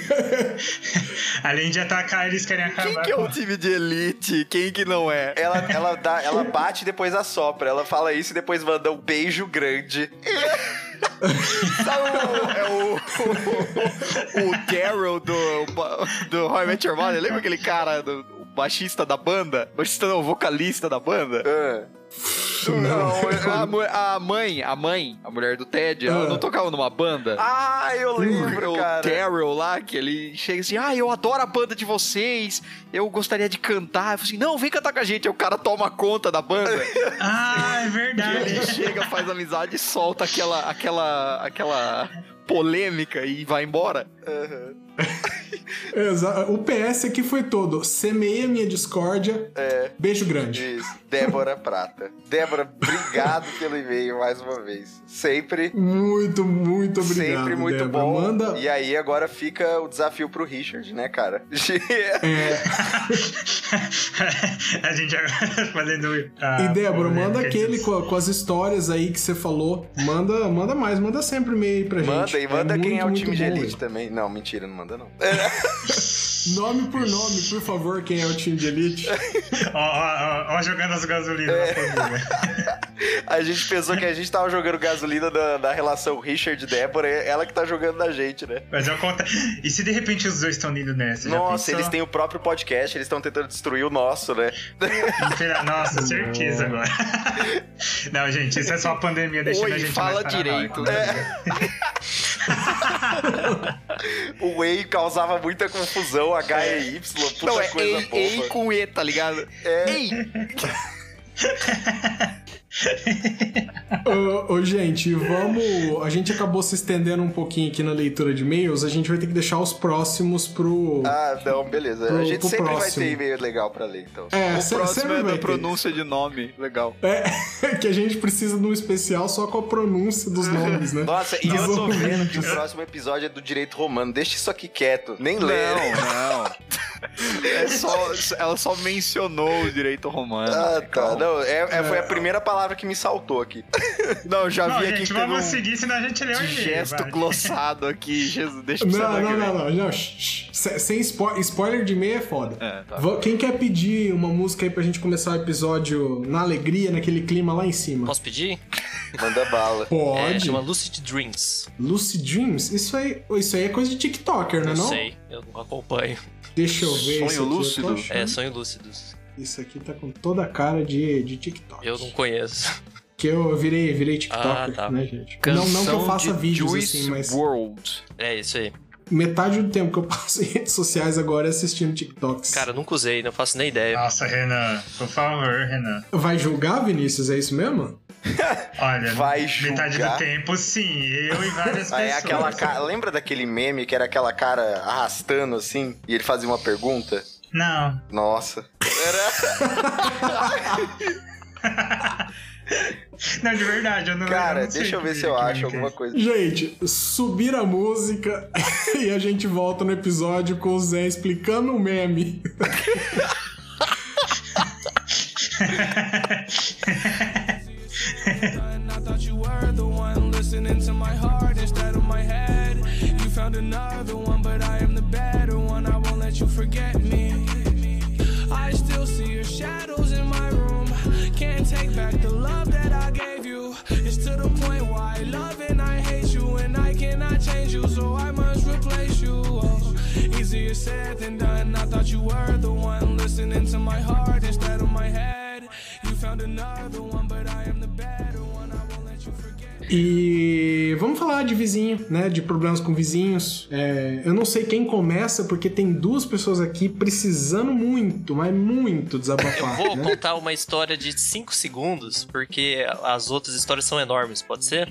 Além de atacar, eles querem acabar Quem que é o time de elite? Quem que não é? Ela, ela, dá, ela bate e depois assopra. Ela fala isso e depois manda um beijo grande. Sabe o- é o, o, o Daryl do, do How I Met Your Mother? Lembra aquele cara, do, o baixista da banda? Baixista não, vocalista da banda? Ah, Não, a, mu- a mãe, a mãe, a mulher do Ted, ela Ah. não tocava numa banda? Ah, eu lembro, o cara. Daryl lá, que ele chega assim, ah, eu adoro a banda de vocês, eu gostaria de cantar. Eu falo assim, não, vem cantar com a gente. Aí o cara toma conta da banda. Ah, é e verdade. ele chega, faz amizade e solta aquela, aquela, aquela polêmica e vai embora. Exa- O PS aqui foi todo. Semeia minha discórdia. É. Beijo grande. Isso, Débora Prata. Débora, obrigado pelo e-mail mais uma vez. Sempre, Muito, muito obrigado. sempre muito Débora. bom. Manda. E aí agora fica o desafio pro Richard, né, cara? É, a gente agora fazendo. a e Débora, polêmica manda aquele com, com as histórias aí que você falou. Manda, manda mais, manda sempre e-mail aí pra gente. Manda e manda quem muito, é o time de elite também. Não, mentira, não manda não. Nome por nome, por favor, quem é o time de elite? Ó, ó, ó, ó, jogando as gasolinas É. na família. A gente pensou que a gente tava jogando gasolina da, da relação Richard e Débora, é ela que tá jogando na gente, né? Mas eu conto. E se de repente os dois estão indo nessa? Nossa, eles têm o próprio podcast, eles estão tentando destruir o nosso, né? Nossa, certeza agora. Não, gente, isso é só a pandemia deixando Oi, a gente fala mais paranoico. direito. O Whey causava muita confusão, H e Y, puta Não, é coisa ei, boba. ei com E, tá ligado? É. Ei! Ô, ô, gente, vamos. A gente acabou se estendendo um pouquinho aqui na leitura de e-mails. A gente vai ter que deixar os próximos pro. Ah, não, beleza. Pro- a gente sempre vai próximo. ter e-mail legal pra ler, então. É, O se- próximo sempre é vai da ter. pronúncia de nome. Legal. É, que a gente precisa de um especial só com a pronúncia dos nomes, né? Nossa, e Dos eu tô vendo que o próximo episódio é do direito romano. Deixa isso aqui quieto, nem Não, lê. não. É só, ela só mencionou o direito romano. Ah, tá. Calma. Não, é, é- foi a primeira palavra que me saltou aqui. Não, já Não, vi aqui gente, que teve vamos um seguir, senão a gente lê o gesto vai. glossado aqui. Jesus, deixa pra Não, não, que não, não, não. Sem spo- spoiler de meia é foda. É, tá. Quem quer pedir uma música aí pra gente começar o episódio na alegria, naquele clima lá em cima? Posso pedir? Manda bala. É, Pode. chama Lucid Dreams. Lucid Dreams? Isso aí, isso aí é coisa de TikToker, né? Não Não, sei, eu não acompanho. Deixa eu ver. Sonho lúcido? É, sonho lúcidos. Isso aqui tá com toda a cara de, de TikTok. Eu não conheço. Que eu virei, virei TikToker, Ah, tá. né, gente? Não, não que eu Canção faça de vídeos Juice assim, mas World. É isso aí. metade do tempo que eu passo em redes sociais agora é assistindo TikToks. Cara, eu nunca usei, não faço nem ideia. Nossa, Renan, por favor, Renan. Vai julgar, Vinícius? É isso mesmo? Olha, Vai metade julgar? do tempo, sim. Eu e várias Aí é pessoas. aquela cara. Lembra daquele meme que era aquela cara arrastando assim? E ele fazia uma pergunta? Não. Nossa. Era. Não, de verdade, eu não Cara, eu não deixa eu ver se eu acho é alguma esse. coisa. Gente, subir a música e a gente volta no episódio com o Zé explicando o meme. Easier said than done. I thought you were the one listening to my heart instead of my head. You found another one, E vamos falar de vizinho, né? De problemas com vizinhos. É, eu não sei quem começa, porque tem duas pessoas aqui precisando muito, mas muito desabafar. Vou né? contar uma história de 5 segundos, porque as outras histórias são enormes, pode ser?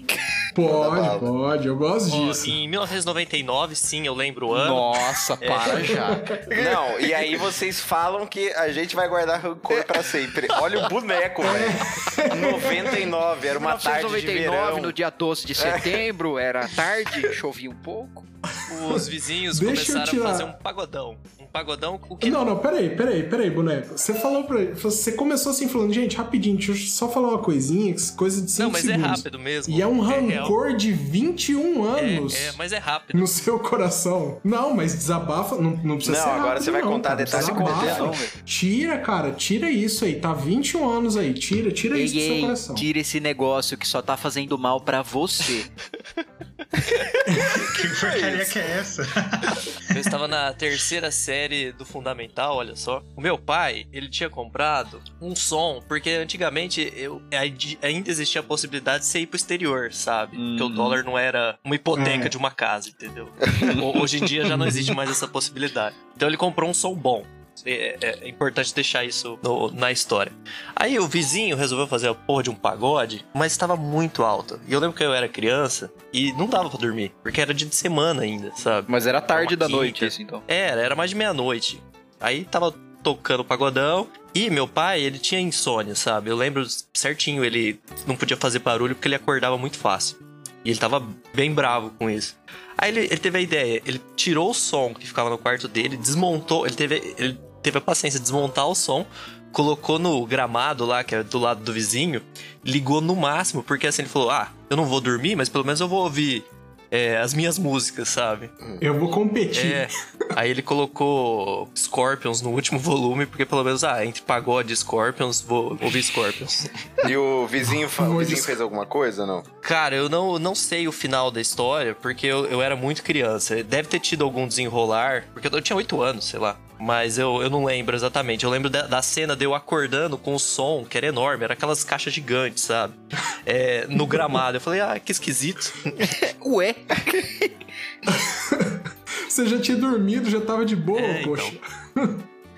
Pode, pode, eu gosto Ó, disso. em 1999, sim, eu lembro o ano. Nossa, para já. Não, e aí vocês falam que a gente vai guardar rancor pra sempre. Olha o boneco, velho. 99, era uma tarde de 1999, verão. no dia 12 de setembro, era tarde, chovia um pouco. Os vizinhos Deixa começaram tirar. a fazer um pagodão. Pagodão, o que Não, não, peraí, peraí, peraí, boneco. Você falou pra Você começou assim falando, gente, rapidinho, deixa eu só falar uma coisinha, coisa de 5 Não, mas segundos. é rápido mesmo. E é um real. rancor de 21 É, anos é, mas é rápido. no seu coração. Não, mas desabafa, não, não precisa Não, ser agora rápido, você vai não, contar cara, detalhe desabafa. completo, não, velho. Tira, cara, tira isso aí. Tá 21 anos aí. Tira, tira isso do Ei, seu ei, coração. tira esse negócio que só tá fazendo mal pra você. Que porcaria que é essa? Eu estava na terceira série do Fundamental, olha só. O meu pai, ele tinha comprado um som, porque antigamente eu, ainda existia a possibilidade de você ir pro exterior, sabe? Porque o Uhum. dólar não era uma hipoteca É. de uma casa, entendeu? Ho- Hoje em dia já não existe mais essa possibilidade. Então ele comprou um som bom. É, é- é importante deixar isso no- na história. Aí o vizinho resolveu fazer a porra de um pagode, mas estava muito alto. E eu lembro que eu era criança e não dava pra dormir, porque era dia de semana ainda, sabe? Mas era tarde da quinta. noite, isso então. Era, era mais de meia-noite. Aí tava tocando pagodão. E meu pai, ele tinha insônia, sabe? Eu lembro certinho, ele não podia fazer barulho porque ele acordava muito fácil. E ele tava bem bravo com isso. Aí ele, ele teve a ideia, ele tirou o som que ficava no quarto dele, desmontou, ele teve, ele teve a paciência de desmontar o som, colocou no gramado lá, que é do lado do vizinho, ligou no máximo, porque assim ele falou: Ah, eu não vou dormir, mas pelo menos eu vou ouvir é, as minhas músicas, sabe? Eu vou competir. É. Aí ele colocou Scorpions no último volume, porque pelo menos, ah, entre pagode e Scorpions, vou ouvir Scorpions. E o vizinho, o vizinho fez alguma coisa, não? Cara, eu não, não sei o final da história, porque eu, eu era muito criança. Deve ter tido algum desenrolar, porque eu, eu tinha oito anos, sei lá. Mas eu, eu não lembro exatamente. Eu lembro da, da cena de eu acordando com o som, que era enorme, era aquelas caixas gigantes, sabe? É, no gramado. Eu falei, ah, que esquisito. Ué? Você já tinha dormido, já tava de boa, É, então. poxa.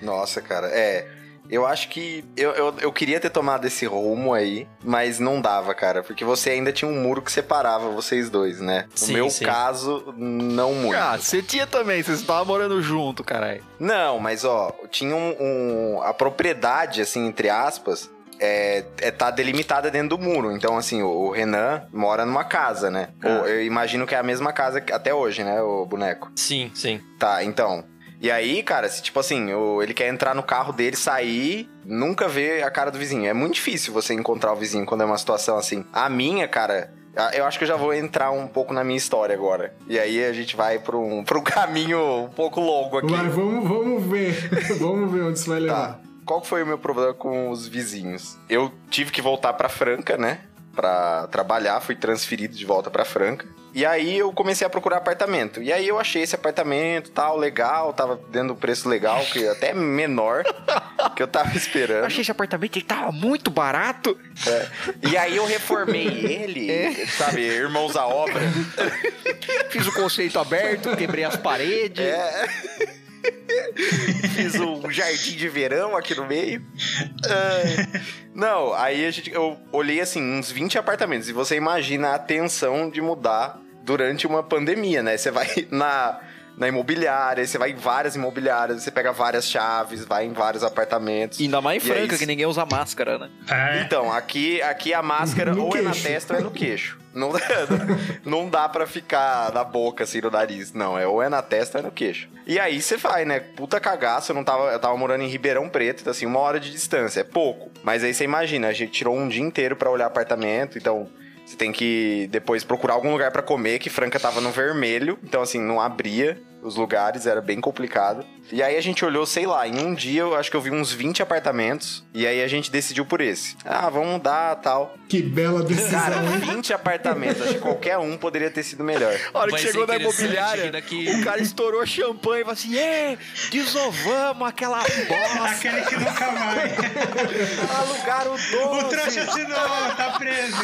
Nossa, cara, é. Eu acho que eu, eu, eu queria ter tomado esse rumo aí, mas não dava, cara, porque você ainda tinha um muro que separava vocês dois, né? No Sim, meu sim. caso, não muito. Ah, você tinha também, vocês estavam morando junto, caralho. Não, mas ó, tinha um, um- a propriedade, assim, entre aspas, é, é tá delimitada dentro do muro. Então, assim, o, o Renan mora numa casa, né? Ou eu imagino que é a mesma casa que- até hoje, né, o boneco? Sim, sim. Tá, então. E aí, cara, se tipo assim, ele quer entrar no carro dele, sair, nunca vê a cara do vizinho. É muito difícil você encontrar o vizinho quando é uma situação assim. A minha, cara. Eu acho que eu já vou entrar um pouco na minha história agora. E aí a gente vai pra um, pra um caminho um pouco longo aqui. Vai, vamos, vamos ver. vamos ver onde isso vai levar. Tá. Qual foi o meu problema com os vizinhos? Eu tive que voltar pra Franca, né? Pra trabalhar, fui transferido de volta pra Franca. E aí eu comecei a procurar apartamento. E aí eu achei esse apartamento, tal, legal, tava dentro do preço legal, que até menor que eu tava Eu esperando. achei esse apartamento, ele tava muito barato. E aí eu reformei ele, sabe, irmãos à obra. Fiz o conceito aberto, quebrei as paredes. É. Fiz um jardim de verão aqui no meio. Ai. Não, aí a gente, eu olhei assim, uns 20 apartamentos. E você imagina a tensão de mudar durante uma pandemia, né? Você vai na, na imobiliária, você vai em várias imobiliárias, você pega várias chaves, vai em vários apartamentos. Ainda mais em E aí, Franca, que ninguém usa máscara, né? É. Então, aqui, aqui a máscara No ou é na queixo. testa ou é no queixo. Não, não dá pra ficar na boca, assim, no nariz. Não, é ou é na testa ou é no queixo. E aí você vai, né? Puta cagaço, eu não tava. Eu tava morando em Ribeirão Preto, então, assim, uma hora de distância. É pouco. Mas aí você imagina, a gente tirou um dia inteiro pra olhar apartamento, então. Você tem que depois procurar algum lugar pra comer, que Franca tava no vermelho, então assim, não abria os lugares, era bem complicado. E aí a gente olhou, sei lá, em um dia eu acho que eu vi uns 20 apartamentos, e aí a gente decidiu por esse. Ah, vamos mudar, tal. Que bela decisão, Cara, hein? 20 apartamentos, acho que qualquer um poderia ter sido melhor. A hora Vai que chegou na imobiliária, daqui- o cara estourou champanhe e falou assim: É, desovamos aquela bosta. Aquele que nunca vai. Alugaram o O 12. trouxa de novo, tá preso.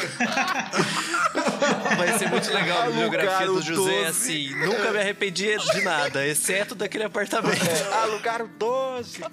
Vai ser muito legal a bibliografia Alugaram do José, 12. assim. Nunca me arrependi de nada, exceto daquele apartamento. Alugaram 12.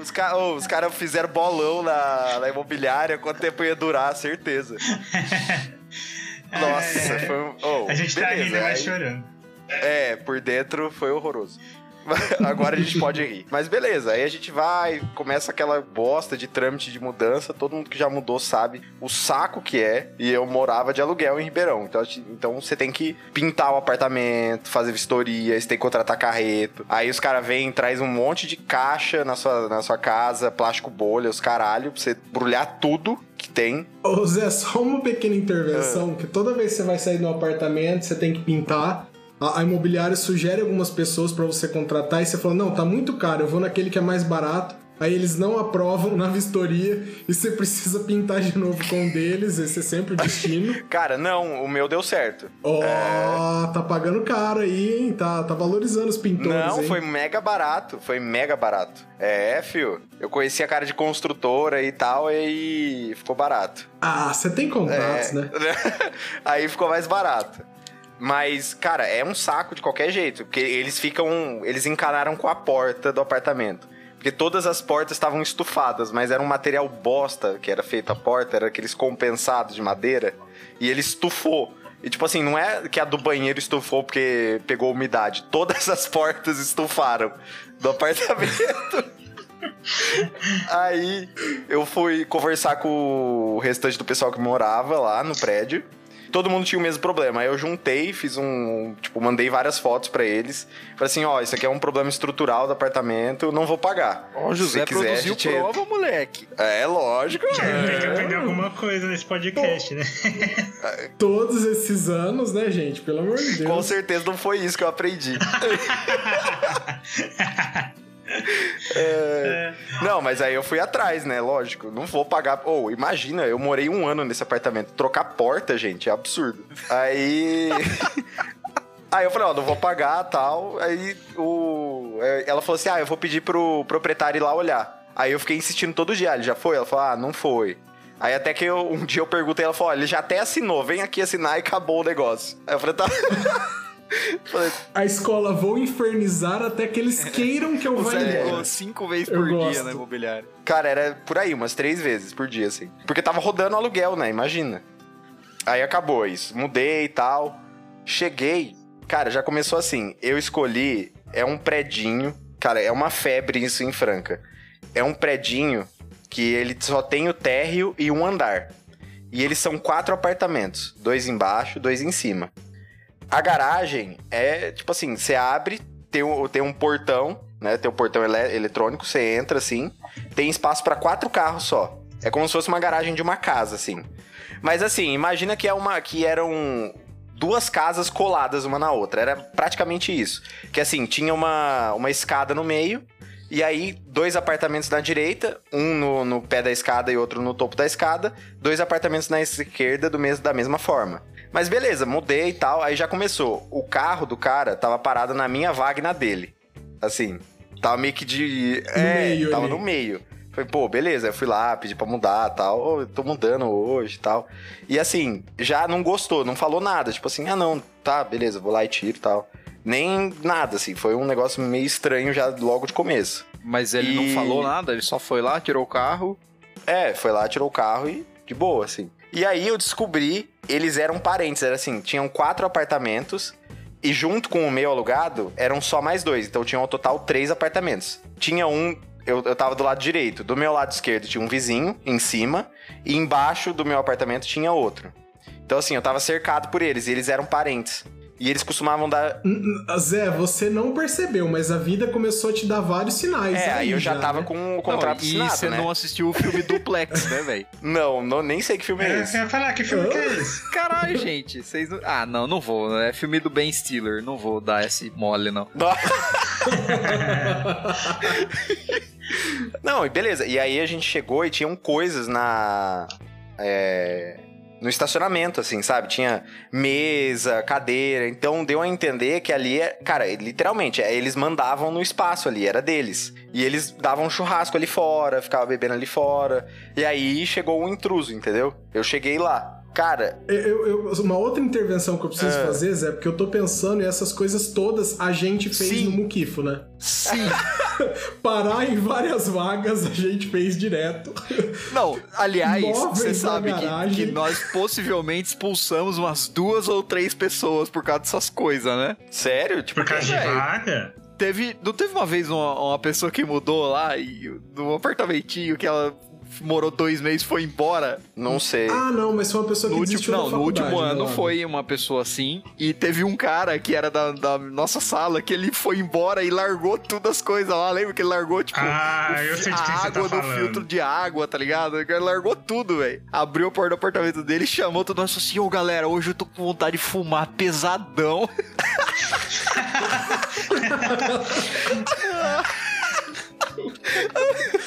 Os, ca... ô, os caras fizeram bolão na, na imobiliária, quanto tempo ia durar, certeza. Nossa, foi um... ô, A gente tá beleza, rindo, mas aí- chorando. É, por dentro foi horroroso. Agora a gente pode rir. Mas beleza, aí a gente vai, começa aquela bosta de trâmite de mudança. Todo mundo que já mudou sabe o saco que é. E eu morava de aluguel em Ribeirão. Então, então você tem que pintar o apartamento, fazer vistoria, você tem que contratar carreto. Aí os caras vêm, traz um monte de caixa na sua, na sua casa, plástico bolha, os caralho, pra você brulhar tudo que tem. Ô Zé, só uma pequena intervenção, que toda vez que você vai sair do apartamento, você tem que pintar. A, a imobiliária sugere algumas pessoas pra você contratar e você fala, não, tá muito caro, eu vou naquele que é mais barato. Aí eles não aprovam na vistoria e você precisa pintar de novo com um deles, esse é sempre o destino. Cara, não, o meu deu certo. Ó, É. tá pagando caro aí, hein? Tá, tá valorizando os pintores, Não, hein? foi mega barato. Foi mega barato. É, fio. Eu conheci a cara de construtora e tal, e ficou barato. Ah, você tem contatos, É. né? aí ficou mais barato. Mas, cara, é um saco de qualquer jeito. Porque eles ficam. Eles encanaram com a porta do apartamento. Porque todas as portas estavam estufadas, mas era um material bosta que era feito a porta, era aqueles compensados de madeira. E ele estufou. E tipo assim, não é que a do banheiro estufou porque pegou umidade. Todas as portas estufaram do apartamento. Aí eu fui conversar com o restante do pessoal que morava lá no prédio. Todo mundo tinha o mesmo problema. Aí eu juntei, fiz um. Tipo, mandei várias fotos pra eles. Falei assim: ó, isso aqui é um problema estrutural do apartamento, eu não vou pagar. Ó, o José Se quiser, a produziu gente- prova, moleque. É, lógico. Tem que aprender alguma coisa nesse podcast, né? Todos esses anos, né, gente? Pelo amor de Deus. Com certeza não foi isso que eu aprendi. É, Não, mas aí eu fui atrás, né? Lógico. Não vou pagar. Ou, imagina, eu morei um ano nesse apartamento. Trocar porta, gente, é absurdo. Aí. Aí eu falei, ó, não vou pagar tal. Aí o. é, Ela falou assim: ah, eu vou pedir pro proprietário ir lá olhar. Aí eu fiquei insistindo todo dia. Ele já foi? Ela falou, ah, não foi. Aí até que eu- um dia eu perguntei, ela falou, ó, ele já até assinou, vem aqui assinar e acabou o negócio. Aí eu falei, tá. A escola vou infernizar até que eles queiram que eu vá embora. cinco vezes Eu por dia gosto. na imobiliária. Cara, era por aí, umas três vezes por dia, assim. Porque tava rodando aluguel, né? Imagina. Aí acabou isso. Mudei e tal. Cheguei. Cara, já começou assim. Eu escolhi. É um predinho. Cara, é uma febre isso em Franca. É um predinho que ele só tem o térreo e um andar. E eles são quatro apartamentos. Dois embaixo, dois em cima. A garagem é, tipo assim, você abre, tem um, tem um portão, né? Tem um portão ele- eletrônico, você entra assim, tem espaço para quatro carros só. É como se fosse uma garagem de uma casa, assim. Mas assim, imagina que é uma que eram duas casas coladas uma na outra. Era praticamente isso. Que assim, tinha uma, uma escada no meio. E aí, dois apartamentos na direita, um no, no pé da escada e outro no topo da escada. Dois apartamentos na esquerda do mes da mesma forma. Mas beleza, mudei e tal. Aí já começou. O carro do cara tava parado na minha vaga e na dele. Assim, tava meio que de. No é, meio tava ali. no meio. Falei, pô, beleza. Eu fui lá, pedi pra mudar e tal. Eu tô mudando hoje e tal. E assim, já não gostou, não falou nada. Tipo assim, ah não, tá, beleza, vou lá e tiro e tal. Nem nada, assim. Foi um negócio meio estranho já logo de começo. Mas ele E- não falou nada, ele só foi lá, tirou o carro. É, foi lá, tirou o carro e de boa, assim. E aí eu descobri, eles eram parentes, era assim, tinham quatro apartamentos e junto com o meu alugado eram só mais dois, então tinham ao total três apartamentos. Tinha um, eu, eu tava do lado direito, do meu lado esquerdo tinha um vizinho em cima e embaixo do meu apartamento tinha outro. Então assim, eu tava cercado por eles e eles eram parentes. E eles costumavam dar. Zé, você não percebeu, mas a vida começou a te dar vários sinais. É, aí eu já tava né? com o contrato não, e assinado, você né? não assistiu o filme Duplex, né, velho? Não, não, nem sei que filme é esse. Eu ia falar, que filme que é esse? Caralho, gente, vocês não... Ah, não, não vou. É filme do Ben Stiller, não vou dar esse mole, não. Não, e beleza. E aí a gente chegou e tinham coisas na. é, no estacionamento, assim, sabe? Tinha mesa, cadeira. Então deu a entender que ali, é, cara, literalmente, é, eles mandavam no espaço ali, era deles. E eles davam churrasco ali fora, ficava bebendo ali fora. E aí chegou o intruso, entendeu? Eu cheguei lá. Cara, Eu- eu- uma outra intervenção que eu preciso É. fazer, Zé, porque eu tô pensando e essas coisas todas a gente fez Sim. no Muquifo, né? Sim. Parar em várias vagas a gente fez direto. Não, aliás, Móveis você sabe que, que nós possivelmente expulsamos umas duas ou três pessoas por causa dessas coisas, né? sério? Tipo, Por causa de vaga? Teve, não teve uma vez uma, uma pessoa que mudou lá e num apartamentinho que ela morou dois meses e foi embora? não sei. Ah, não, mas foi uma pessoa que No último, não, no último ano né? foi uma pessoa assim. E teve um cara que era da, da nossa sala que ele foi embora e largou todas as coisas lá. Lembra que ele largou, tipo, Ah, eu sei a tá água do filtro de água, tá ligado? Ele largou tudo, velho. Abriu a porta do apartamento dele, chamou todo mundo e falou assim: Ô galera, hoje eu tô com vontade de fumar pesadão.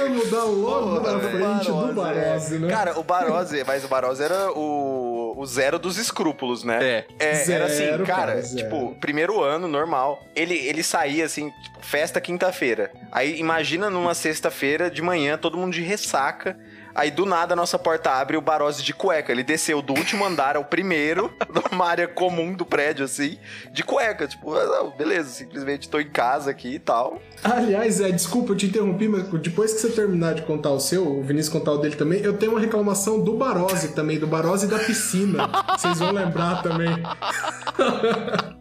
Foi mudar logo Porra, na frente do Barose, né? Cara, o Barose, mas o Barose era o, o zero dos escrúpulos, né? É. É, era assim, Zero, cara, cara, zero. tipo, primeiro ano, normal. Ele, ele saía assim, tipo, festa quinta-feira. Aí imagina numa sexta-feira de manhã, todo mundo de ressaca. Aí do nada a nossa porta abre e o Barose de cueca. Ele desceu do último andar ao primeiro, numa área comum do prédio, assim, de cueca. Tipo, ah, beleza, simplesmente tô em casa aqui e tal. Aliás, Zé, desculpa, eu te interrompi, mas depois que você terminar de contar o seu, o Vinícius contar o dele também, eu tenho uma reclamação do Barose também, do Barose da piscina. Vocês vão lembrar também.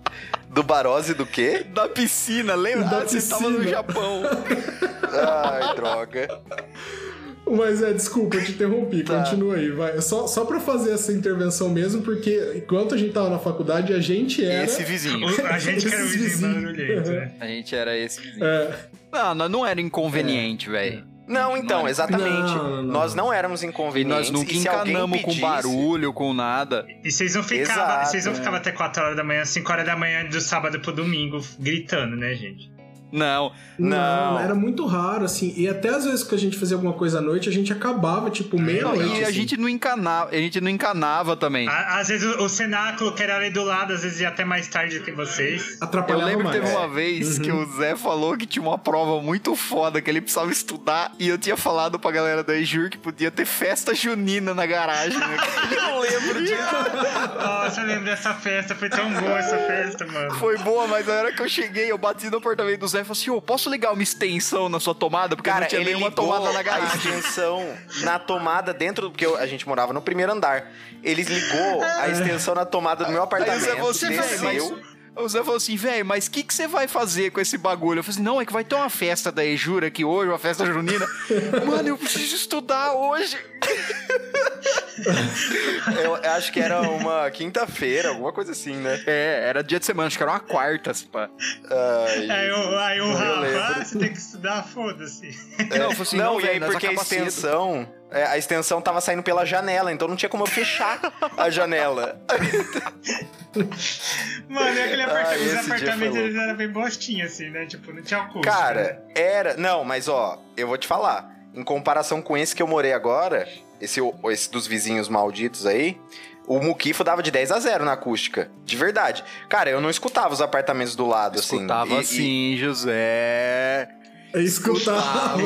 Do Barose do quê? Da piscina, lembra? Da Ah, você tava no piscina. Japão. Ai, droga. Mas é, desculpa, eu te interrompi, Tá. continua aí, vai. Só, só pra fazer essa intervenção mesmo, porque enquanto a gente tava na faculdade, a gente era. Esse vizinho. A gente que era o vizinho barulhento, né? A gente era esse vizinho. É, Não, não, não era inconveniente, velho. Não, então, exatamente. Não, não, não. Nós não éramos E inconvenientes. nós nunca se alguém encanamos com pedisse- barulho, com nada. E vocês não ficavam, Exato, vocês não é. ficavam até 4 horas da manhã, 5 horas da manhã do sábado pro domingo gritando, né, gente? Não. não, Não. era muito raro, assim. E até às vezes que a gente fazia alguma coisa à noite, a gente acabava, tipo, Não, meia-noite. e a assim. gente não encanava, a gente não encanava também. Á- Às vezes o, o cenáculo, que era ali do lado, às vezes ia até mais tarde que vocês. Eu atrapalhava lembro que mais. teve uma vez que o Zé falou que tinha uma prova muito foda, que ele precisava estudar, e eu tinha falado pra galera da Ejur que podia ter festa junina na garagem, né? Eu lembro disso. Nossa, eu lembro dessa festa, foi tão boa essa festa, mano. Foi boa, mas na hora que eu cheguei, eu bati no apartamento do Zé e falei assim, ô, posso ligar uma extensão na sua tomada? Porque Cara, não tinha ele nenhuma ligou tomada na a garagem. extensão na tomada dentro do... Porque eu- a gente morava no primeiro andar. Ele ligou a extensão na tomada do meu Aí o Zé apartamento, falou assim, velho, desceu... mas... O Zé falou assim, velho, mas o que, que você vai fazer com esse bagulho? Eu falei assim, não, é que vai ter uma festa da Ejura aqui hoje, uma festa junina. Mano, eu preciso estudar hoje. Eu acho que era uma quinta-feira, alguma coisa assim, né? É, era dia de semana, acho que era uma quarta, se pá. Ai, Aí, o- aí o ah, você tem que estudar, foda-se. Não, eu falei assim, não, não, e aí porque a acaba cedo. É, a extensão tava saindo pela janela, então não tinha como eu fechar a janela. Mano, e aquele aparta- Ah, apartamentos foi eles eram bem bostinhos, assim, né? Tipo, não tinha custo. né? Cara, era. Não, mas ó, eu vou te falar. Em comparação com esse que eu morei agora, esse, esse dos vizinhos malditos aí, o Muquifo dava de 10 a 0 na acústica. De verdade. Cara, eu não escutava os apartamentos do lado, assim. Escutava E- e- assim, José. Eu escutava.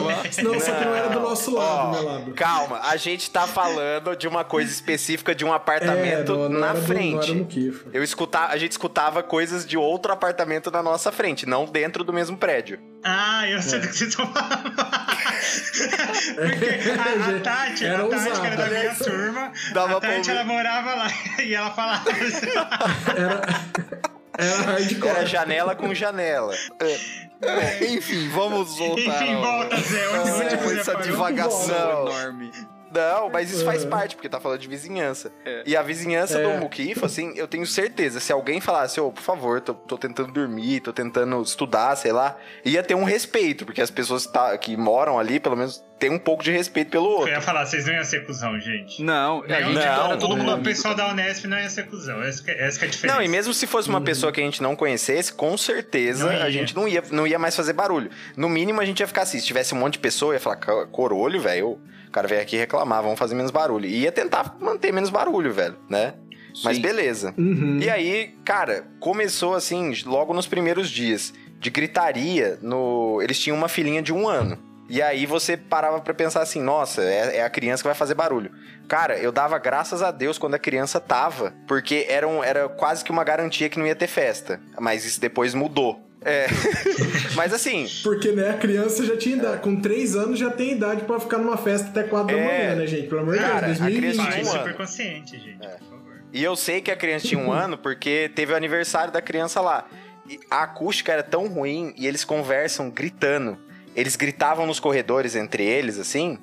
Não, só que não era do nosso lado, meu lado. Calma, a gente tá falando de uma coisa específica de um apartamento É, não- não na do- frente. não Kifo. Eu escutava, a gente escutava coisas de outro apartamento na nossa frente, não dentro do mesmo prédio. Ah, eu sei do que vocês estão falando. Porque a, a Tati, Era a Tati, que era da minha turma, Dava a pra Tati, ela morava lá e ela falava assim, Era hardcore. Era janela com janela. Enfim, vamos voltar. Enfim, volta, Zé, onde Essa- você essa parou? divagação enorme. Não, mas isso faz É. parte, porque tá falando de vizinhança. É. E a vizinhança É. do Muquifo, assim, eu tenho certeza, se alguém falasse, ô, por favor, tô, tô tentando dormir, tô tentando estudar, sei lá, ia ter um respeito, porque as pessoas tá- que moram ali, pelo menos, têm um pouco de respeito pelo Eu outro. ia falar, vocês não iam ser cuzão, gente. Não, a gente não, era todo o, mundo o pessoal da Unesp não ia ser cuzão. Essa que, essa que é a diferença. Não, e mesmo se fosse uma pessoa que a gente não conhecesse, com certeza Não a gente não ia, não ia mais fazer barulho. No mínimo, a gente ia ficar assim, se tivesse um monte de pessoa, ia falar, "Ca- corolho, velho, cara veio aqui reclamar, vamos fazer menos barulho. E ia tentar manter menos barulho, velho, né? Mas Sim. beleza. Uhum. E aí, cara, começou assim, logo nos primeiros dias, de gritaria no. Eles tinham uma filhinha de um ano. E aí você parava pra pensar assim, nossa, é, é a criança que vai fazer barulho. Cara, eu dava graças a Deus quando a criança tava, porque era, um- era quase que uma garantia que não ia ter festa. Mas isso depois mudou. É. Mas assim, Porque, né, a criança já tinha idade. Com 3 anos já tem idade pra ficar numa festa até 4 da É. manhã, né, gente? Pelo amor de Deus, a criança 2020. Pai tinha um super ano. consciente, gente, É. por favor. E eu sei que a criança tinha um ano porque teve o aniversário da criança lá. E a acústica era tão ruim e eles conversam gritando. Eles gritavam nos corredores entre eles, assim,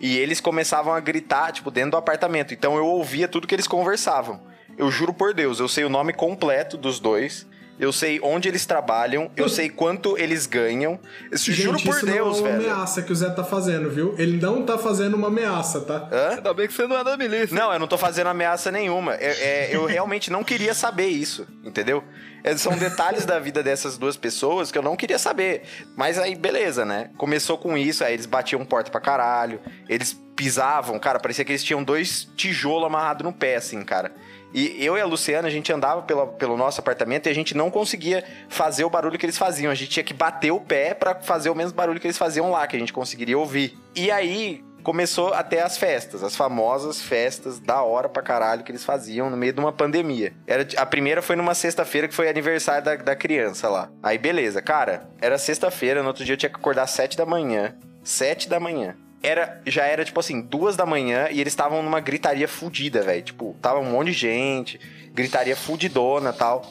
e eles começavam a gritar, tipo, dentro do apartamento. Então eu ouvia tudo que eles conversavam. Eu juro por Deus, eu sei o nome completo dos dois. Eu sei onde eles trabalham, eu sei quanto eles ganham. Eu juro Gente, por isso Deus, não é uma velho. ameaça que o Zé tá fazendo, viu? Ele não tá fazendo uma ameaça, tá? Hã? Ainda bem que você não é da milícia. Não, eu não tô fazendo ameaça nenhuma. É- é, eu realmente não queria saber isso, entendeu? É, são detalhes da vida dessas duas pessoas que eu não queria saber. Mas aí, beleza, né? Começou com isso, aí eles batiam porta pra caralho, eles pisavam, cara, parecia que eles tinham dois tijolos amarrados no pé, assim, cara. E eu e a Luciana, a gente andava pela- pelo nosso apartamento e a gente não conseguia fazer o barulho que eles faziam. A gente tinha que bater o pé pra fazer o mesmo barulho que eles faziam lá, que a gente conseguiria ouvir. E aí, começou até as festas, as famosas festas da hora pra caralho que eles faziam no meio de uma pandemia. Era, a primeira foi numa sexta-feira que foi aniversário da, da criança lá. Aí beleza, cara, era sexta-feira, no outro dia eu tinha que acordar às sete da manhã. Sete da manhã. Era, já era tipo assim, duas da manhã e eles estavam numa gritaria fudida, velho. Tipo, tava um monte de gente, gritaria fudidona tal.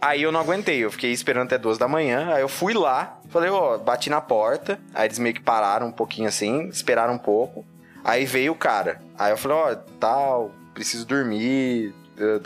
Aí eu não aguentei, eu fiquei esperando até duas da manhã. Aí eu fui lá, falei, ó, bati na porta. Aí eles meio que pararam um pouquinho assim, esperaram um pouco. Aí veio o cara. Aí eu falei, ó, tal, preciso dormir.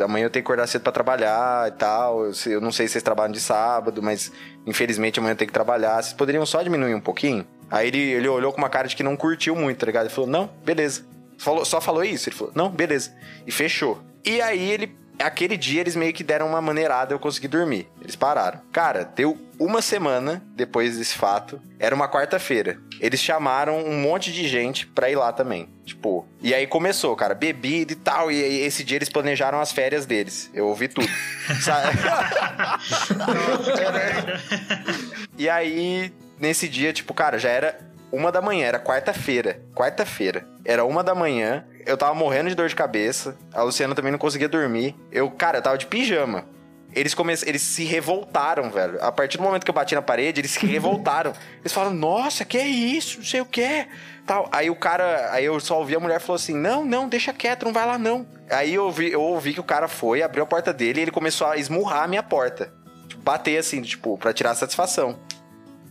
Amanhã eu tenho que acordar cedo pra trabalhar e tal. Eu não sei se vocês trabalham de sábado, mas infelizmente amanhã eu tenho que trabalhar. Vocês poderiam só diminuir um pouquinho? Aí ele, ele olhou com uma cara de que não curtiu muito, tá ligado? Ele falou, não, beleza. Falou, só falou isso? Ele falou, não, beleza. E fechou. E aí ele. Aquele dia eles meio que deram uma maneirada, eu consegui dormir. Eles pararam. Cara, deu uma semana depois desse fato. Era uma quarta-feira. Eles chamaram um monte de gente pra ir lá também. Tipo, e aí começou, cara, bebida e tal. E aí esse dia eles planejaram as férias deles. Eu ouvi tudo. Sabe? E aí, nesse dia, tipo, cara, já era uma da manhã, era quarta-feira. Quarta-feira. Era uma da manhã, eu tava morrendo de dor de cabeça. A Luciana também não conseguia dormir. Eu, cara, eu tava de pijama. Eles, come... eles se revoltaram, velho. A partir do momento que eu bati na parede, eles se revoltaram. Eles falaram, nossa, que é isso? Não sei o que. Tal. Aí o cara, aí eu só ouvi a mulher falou assim: não, não, deixa quieto, não vai lá não. Aí eu ouvi, eu ouvi que o cara foi, abriu a porta dele e ele começou a esmurrar a minha porta. Tipo, bater assim, tipo, pra tirar a satisfação.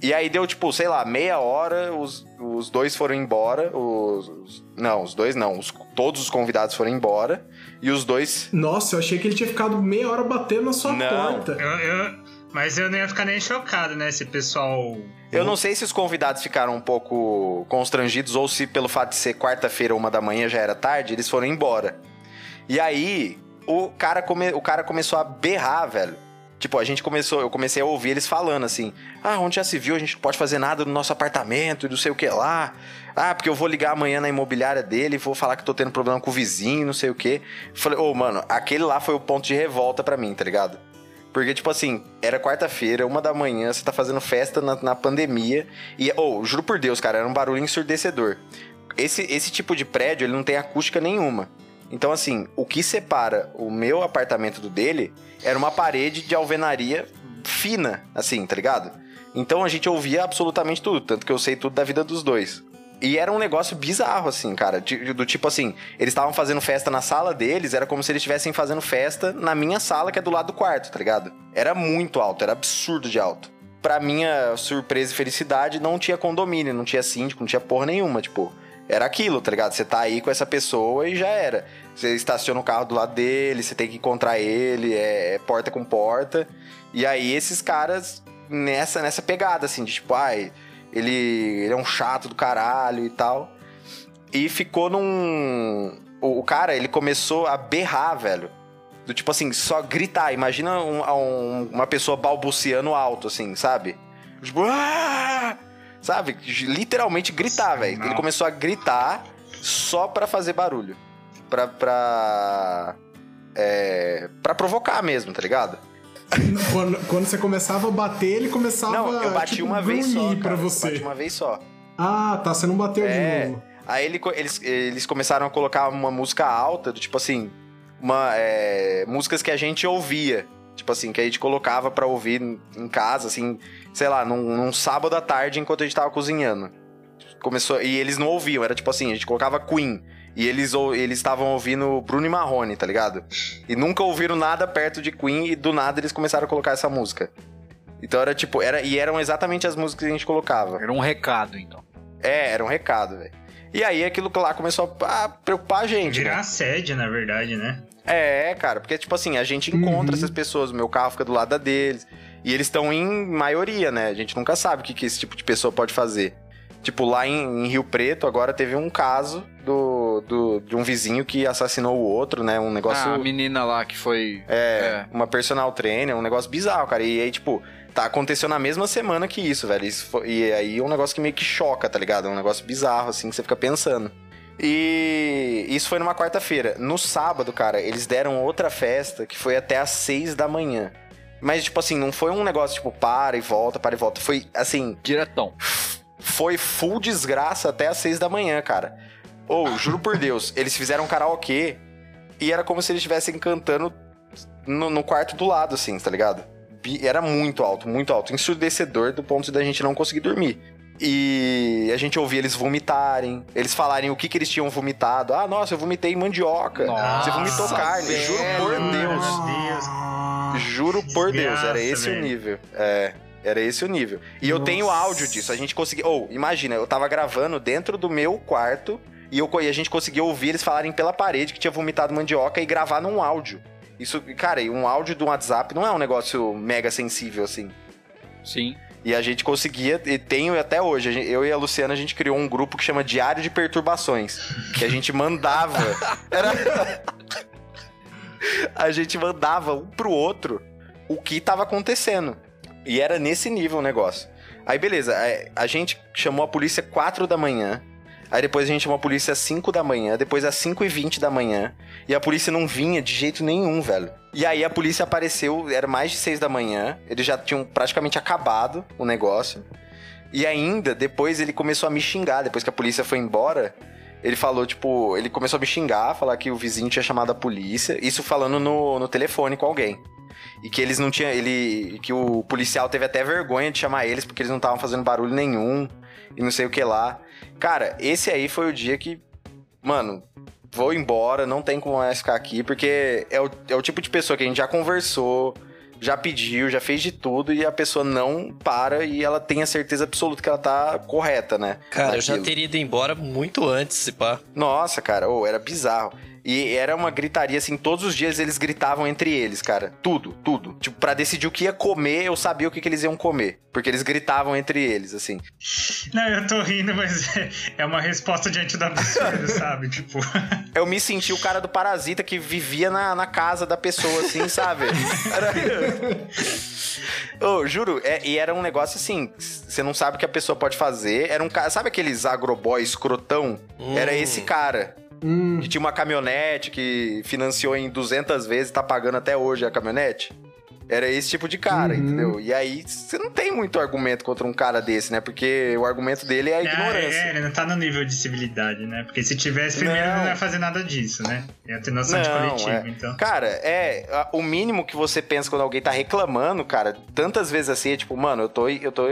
E aí deu, tipo, sei lá, meia hora, os, os dois foram embora. Os, os- não, os dois não. os- todos os convidados foram embora. E os dois. Nossa, eu achei que ele tinha ficado meia hora batendo na sua Não. porta. Eu, eu- mas eu não ia ficar nem chocado, né? Esse pessoal. Eu não sei se os convidados ficaram um pouco constrangidos ou se pelo fato de ser quarta-feira, uma da manhã, já era tarde, eles foram embora. E aí, o cara, come- o cara começou a berrar, velho. Tipo, a gente começou, eu comecei a ouvir eles falando assim: Ah, onde já se viu, a gente não pode fazer nada no nosso apartamento e não sei o que lá. Ah, porque eu vou ligar amanhã na imobiliária dele vou falar que tô tendo problema com o vizinho, não sei o que. Falei, ô, mano, aquele lá foi o ponto de revolta pra mim, tá ligado? Porque, tipo assim, era quarta-feira, uma da manhã, você tá fazendo festa na, na pandemia. E, ou, juro por Deus, cara, era um barulho ensurdecedor. Esse, esse tipo de prédio, ele não tem acústica nenhuma. Então, assim, o que separa o meu apartamento do dele era uma parede de alvenaria fina, assim, tá ligado? Então a gente ouvia absolutamente tudo, tanto que eu sei tudo da vida dos dois. E era um negócio bizarro, assim, cara. Do tipo assim, eles estavam fazendo festa na sala deles, era como se eles estivessem fazendo festa na minha sala, que é do lado do quarto, tá ligado? Era muito alto, era absurdo de alto. Pra minha surpresa e felicidade, não tinha condomínio, não tinha síndico, não tinha porra nenhuma, tipo. Era aquilo, tá ligado? Você tá aí com essa pessoa e já era. Você estaciona o carro do lado dele, você tem que encontrar ele, é, é porta com porta. E aí esses caras nessa, nessa pegada, assim, de tipo, ai, ele, ele é um chato do caralho e tal. E ficou num. O, o cara, ele começou a berrar, velho. Do tipo assim, só gritar. Imagina um- um- uma pessoa balbuciando alto, assim, sabe? Tipo, "Ah!" Sabe? Literalmente gritar, velho. Ele começou a gritar só pra fazer barulho. Pra. pra é, pra provocar mesmo, tá ligado? Quando, quando você começava a bater, ele começava Não, eu bati tipo, uma vez só. Cara. pra Eu você. bati uma vez só. Ah, tá, você não bateu É. de novo. Aí ele eles, eles começaram a colocar uma música alta, do tipo assim, uma, é, músicas que a gente ouvia. Tipo assim, que a gente colocava pra ouvir em- casa, assim, sei lá, num, num sábado à tarde enquanto a gente tava cozinhando. Começou, e eles não ouviam, era tipo assim, a gente colocava Queen. E eles ou- eles estavam ouvindo Bruno e Marrone, tá ligado? E nunca ouviram nada perto de Queen e do nada eles começaram a colocar essa música. Então era tipo, era, e eram exatamente as músicas que a gente colocava. Era um recado, então. É, era um recado, velho. E aí aquilo lá começou a preocupar a gente. Virar Né? assédio, na verdade, né? É, cara, porque, tipo assim, a gente encontra Uhum. essas pessoas, o meu carro fica do lado da deles. E eles estão em maioria, né? A gente nunca sabe o que, que esse tipo de pessoa pode fazer. Tipo, lá em, em Rio Preto, agora teve um caso do, do- de um vizinho que assassinou o outro, né? Um negócio. Ah, a menina lá que foi. É, uma personal trainer, um negócio bizarro, cara. E aí, tipo, tá acontecendo na mesma semana que isso, velho. Isso foi- e aí é um negócio que meio que choca, tá ligado? É um negócio bizarro, assim, que você fica pensando. E isso foi numa quarta-feira. No sábado, cara, eles deram outra festa que foi até às seis da manhã. Mas, tipo assim, não foi um negócio tipo para e volta, para e volta. Foi assim, Diretão. foi full desgraça até às seis da manhã, cara. Ou, juro por Deus, eles fizeram karaokê e era como se eles estivessem cantando no, no quarto do lado, assim, tá ligado? Era muito alto, muito alto. Ensurdecedor do ponto da gente não conseguir dormir. E a gente ouvia eles vomitarem, eles falarem o que, que eles tinham vomitado. Ah, nossa, eu vomitei mandioca. Nossa, Você vomitou carne, velho. juro por Deus. Deus. Juro por Deus, era esse o velho. nível. É, era esse o nível. E eu tenho Nossa. áudio disso, a gente conseguiu. Ou, imagina, eu tava gravando dentro do meu quarto E, eu, e a gente conseguiu ouvir eles falarem pela parede que tinha vomitado mandioca e gravar num áudio. Isso, cara, e um áudio do WhatsApp não é um negócio mega sensível assim. Sim. E a gente conseguia, e tenho até hoje, eu e a Luciana, a gente criou um grupo que chama Diário de Perturbações. Que a gente mandava. Era. a gente mandava um pro outro o que tava acontecendo. E era nesse nível o negócio. Aí, beleza, é, a gente chamou a polícia 4 da manhã. Aí depois a gente chamou a polícia às 5 da manhã, depois às 5 e 20 da manhã. E a polícia não vinha de jeito nenhum, velho. E aí a polícia apareceu, era mais de 6 da manhã. Eles já tinham praticamente acabado o negócio. E ainda, depois ele começou a me xingar, depois que a polícia foi embora. Ele falou, tipo, ele começou a me xingar, falar que o vizinho tinha chamado a polícia. Isso falando no, no telefone com alguém. E que eles não tinham. Ele. Que o policial teve até vergonha de chamar eles porque eles não estavam fazendo barulho nenhum. E não sei o que lá. Cara, esse aí foi o dia que. Mano, vou embora, não tem como mais ficar aqui, porque é o, é o tipo de pessoa que a gente já conversou, já pediu, já fez de tudo e a pessoa não para e ela tem a certeza absoluta que ela tá correta, né? Cara, eu já naquilo. teria ido embora muito antes, se pá. Nossa, cara, ô, era bizarro. E era uma gritaria, assim, todos os dias eles gritavam entre eles, cara. Tudo, tudo. Tipo, pra decidir o que ia comer, eu sabia o que, que eles iam comer. Porque eles gritavam entre eles, assim. Não, eu tô rindo, mas é, é uma resposta diante do absurdo, sabe? Tipo, Eu me senti o cara do parasita que vivia na, na casa da pessoa, assim, sabe? Era... Ô, juro, é- e era um negócio assim, você não sabe o que a pessoa pode fazer. Era um cara, sabe aqueles agroboy escrotão? Era Hum. esse cara. Hum, Que tinha uma caminhonete que financiou em 200 vezes e tá pagando até hoje a caminhonete. Era esse tipo de cara, Uhum. entendeu? E aí você não tem muito argumento contra um cara desse, né? Porque o argumento dele é a ignorância. É, ele não tá no nível de civilidade, né? Porque se tivesse, primeiro Não. não, ia fazer nada disso, né? Ia ter noção de Não, coletivo, é. então. Cara, é. O mínimo que você pensa quando alguém tá reclamando, cara, tantas vezes assim, é tipo, mano, eu tô. Eu tô.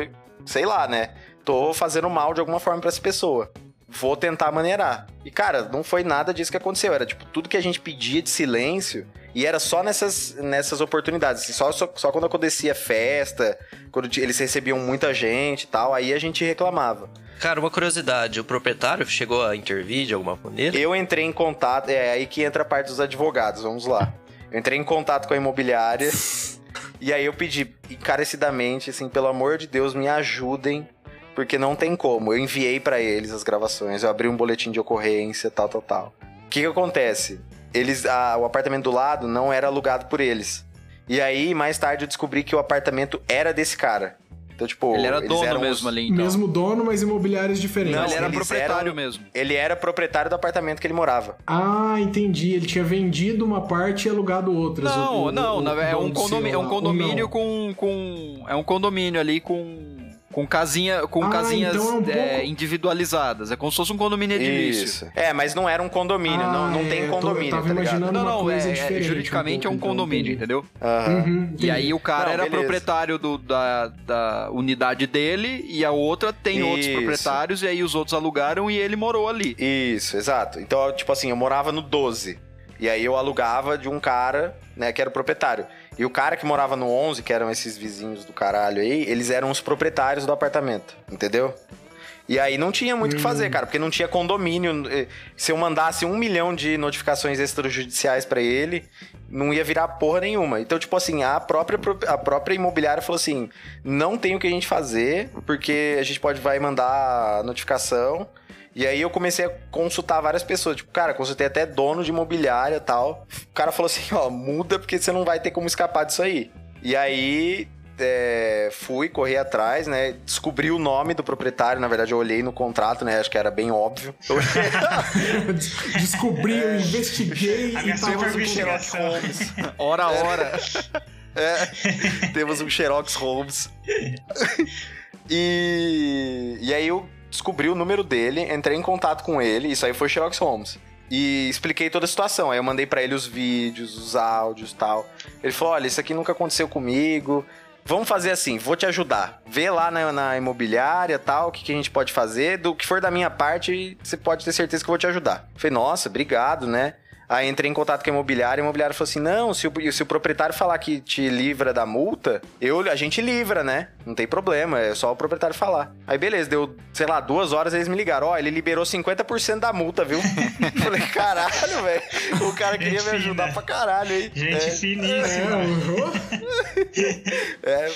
Sei lá, né? Tô fazendo mal de alguma forma pra essa pessoa. Vou tentar maneirar. E, cara, não foi nada disso que aconteceu. Era, tipo, tudo que a gente pedia de silêncio. E era só nessas, nessas oportunidades. assim, Só, só, só quando acontecia festa, quando eles recebiam muita gente e tal, aí a gente reclamava. Cara, uma curiosidade, o proprietário chegou a intervir de alguma maneira? Eu entrei em contato, é aí que entra a parte dos advogados, vamos lá. Eu entrei em contato com a imobiliária e aí eu pedi encarecidamente, assim, pelo amor de Deus, me ajudem, porque não tem como. Eu enviei pra eles as gravações, eu abri um boletim de ocorrência, tal, tal, tal. O que que acontece? Eles, a- o apartamento do lado não era alugado por eles. E aí, mais tarde, eu descobri que o apartamento era desse cara. Então, tipo, Ele era dono eram os- mesmo ali, então. Mesmo dono, mas imobiliários diferentes. Não, ele era eles proprietário eram- mesmo. Ele era proprietário do apartamento que ele morava. Ah, entendi. Ele tinha vendido uma parte e alugado outras. Não, O- o- não, o verdade, é um condomínio, é um condomínio não? com, com. É um condomínio ali com. Com casinha, com Ah, casinhas então é um pouco- é, individualizadas. É como se fosse um condomínio edilício. Isso. É, mas não era um condomínio, não, não Ah, tem é, tô- eu condomínio, tava tá ligado? imaginando- Não, não, é, é, juridicamente um é um pouco, então, condomínio, entendi. entendeu? Uhum, E aí o cara Não, era beleza. proprietário do- da, da unidade dele e a outra tem outros Isso. proprietários e aí os outros alugaram e ele morou ali. Isso, exato. Então, tipo assim, eu morava no 12. E aí eu alugava de um cara, né, que era o proprietário. E o cara que morava no 11, que eram esses vizinhos do caralho aí, eles eram os proprietários do apartamento, entendeu? E aí não tinha muito o que fazer, cara, porque não tinha condomínio. Eh, Se eu mandasse um milhão de notificações extrajudiciais pra ele, não ia virar porra nenhuma. Então, tipo assim, a própria, a própria imobiliária falou assim: não tem o que a gente fazer, porque a gente pode vai mandar notificação. E aí eu comecei a consultar várias pessoas. Tipo, cara, consultei até dono de imobiliária e tal. O cara falou assim, ó, muda porque você não vai ter como escapar disso aí. E aí é, fui, corri atrás, né? Descobri o nome do proprietário. Na verdade, eu olhei no contrato, né? Acho que era bem óbvio. Eu Descobri, eu investiguei A e tava investigação. Hora a hora. É, temos um Xerox Holmes. e, e aí eu descobri o número dele, entrei em contato com ele, isso aí foi Xerox Holmes. E expliquei toda a situação. Aí eu mandei pra ele os vídeos, os áudios tal. Ele falou: olha, isso aqui nunca aconteceu comigo. Vamos fazer assim, vou te ajudar. Vê lá na, na imobiliária tal, o que, que a gente pode fazer. Do que for da minha parte, você pode ter certeza que eu vou te ajudar. Falei, nossa, obrigado, né? Aí entrei em contato com a imobiliária, a imobiliária falou assim: não, se o, se o proprietário falar que te livra da multa, eu, a gente livra, né? Não tem problema, é só o proprietário falar. Aí beleza, deu, sei lá, duas horas, eles me ligaram: ó, ele liberou 50% da multa, viu? Falei, caralho, velho. O cara queria Gente me ajudar fina. pra caralho, hein? Gente É. finíssima. É,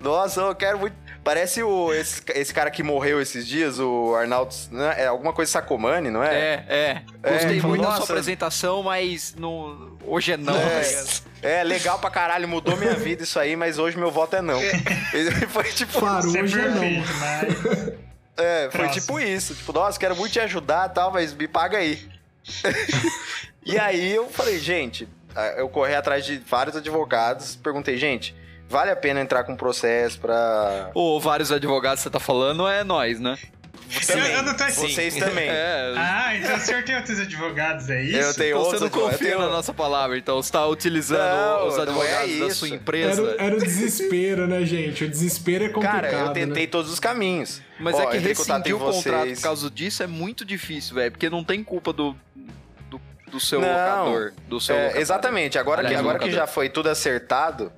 nossa, eu quero muito. Parece o, esse, esse cara que morreu esses dias, o Arnaldo. né? É alguma coisa Sacomani, não é? É, é. Gostei É, muito da nossa. sua apresentação, mas no... hoje é não. É. tá? É, legal pra caralho, mudou minha vida isso aí, mas hoje meu voto é não. Foi tipo. Claro, Isso é hoje é não. mas... É, foi Próximo. tipo isso. Tipo, nossa, quero muito te ajudar e tal, mas me paga aí. e aí eu falei, gente, ah, eu corri atrás de vários advogados, perguntei, gente, vale a pena entrar com um processo pra. Ou vários advogados que você tá falando é nós, né? Eu, eu não tô assim. Vocês também. É. Ah, então o senhor tem outros advogados, é isso? Eu tenho Então você outros não advogados, confia eu na tenho- nossa palavra, então você tá utilizando Não, os não advogados é da sua Era, empresa. o- era o desespero, né, gente? O desespero é complicado. Cara, eu tentei né? todos os caminhos. Mas Ó, é que rescindir o contrato por causa disso é muito difícil, velho. Porque não tem culpa do, do, do seu Não. locador. Do seu É, exatamente. Agora, que, Aliás, agora que já foi tudo acertado,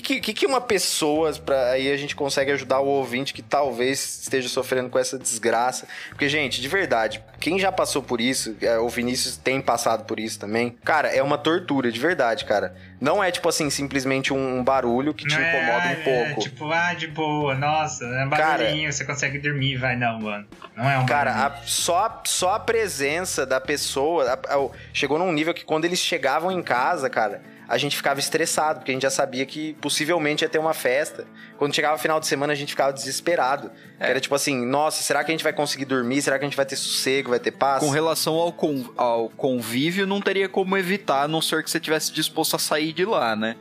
que, que, que uma pessoa, pra, aí a gente consegue ajudar o ouvinte que talvez esteja sofrendo com essa desgraça? Porque, gente, de verdade, quem já passou por isso, é, o Vinícius tem passado por isso também, cara, é uma tortura, de verdade, cara. Não é, tipo assim, simplesmente um barulho que te é, incomoda um ah, pouco. É, tipo, ah, de boa, nossa, é barulhinho, você consegue dormir, vai, não, mano. Não é um Cara, a- só, só a presença da pessoa a- a- chegou num nível que quando eles chegavam em casa, cara, a gente ficava estressado, porque a gente já sabia que possivelmente ia ter uma festa. Quando chegava final de semana, a gente ficava desesperado. É. Era tipo assim, nossa, será que a gente vai conseguir dormir? Será que a gente vai ter sossego, vai ter paz? Com relação ao, con- ao convívio, não teria como evitar, a não ser que você tivesse disposto a sair de lá, né?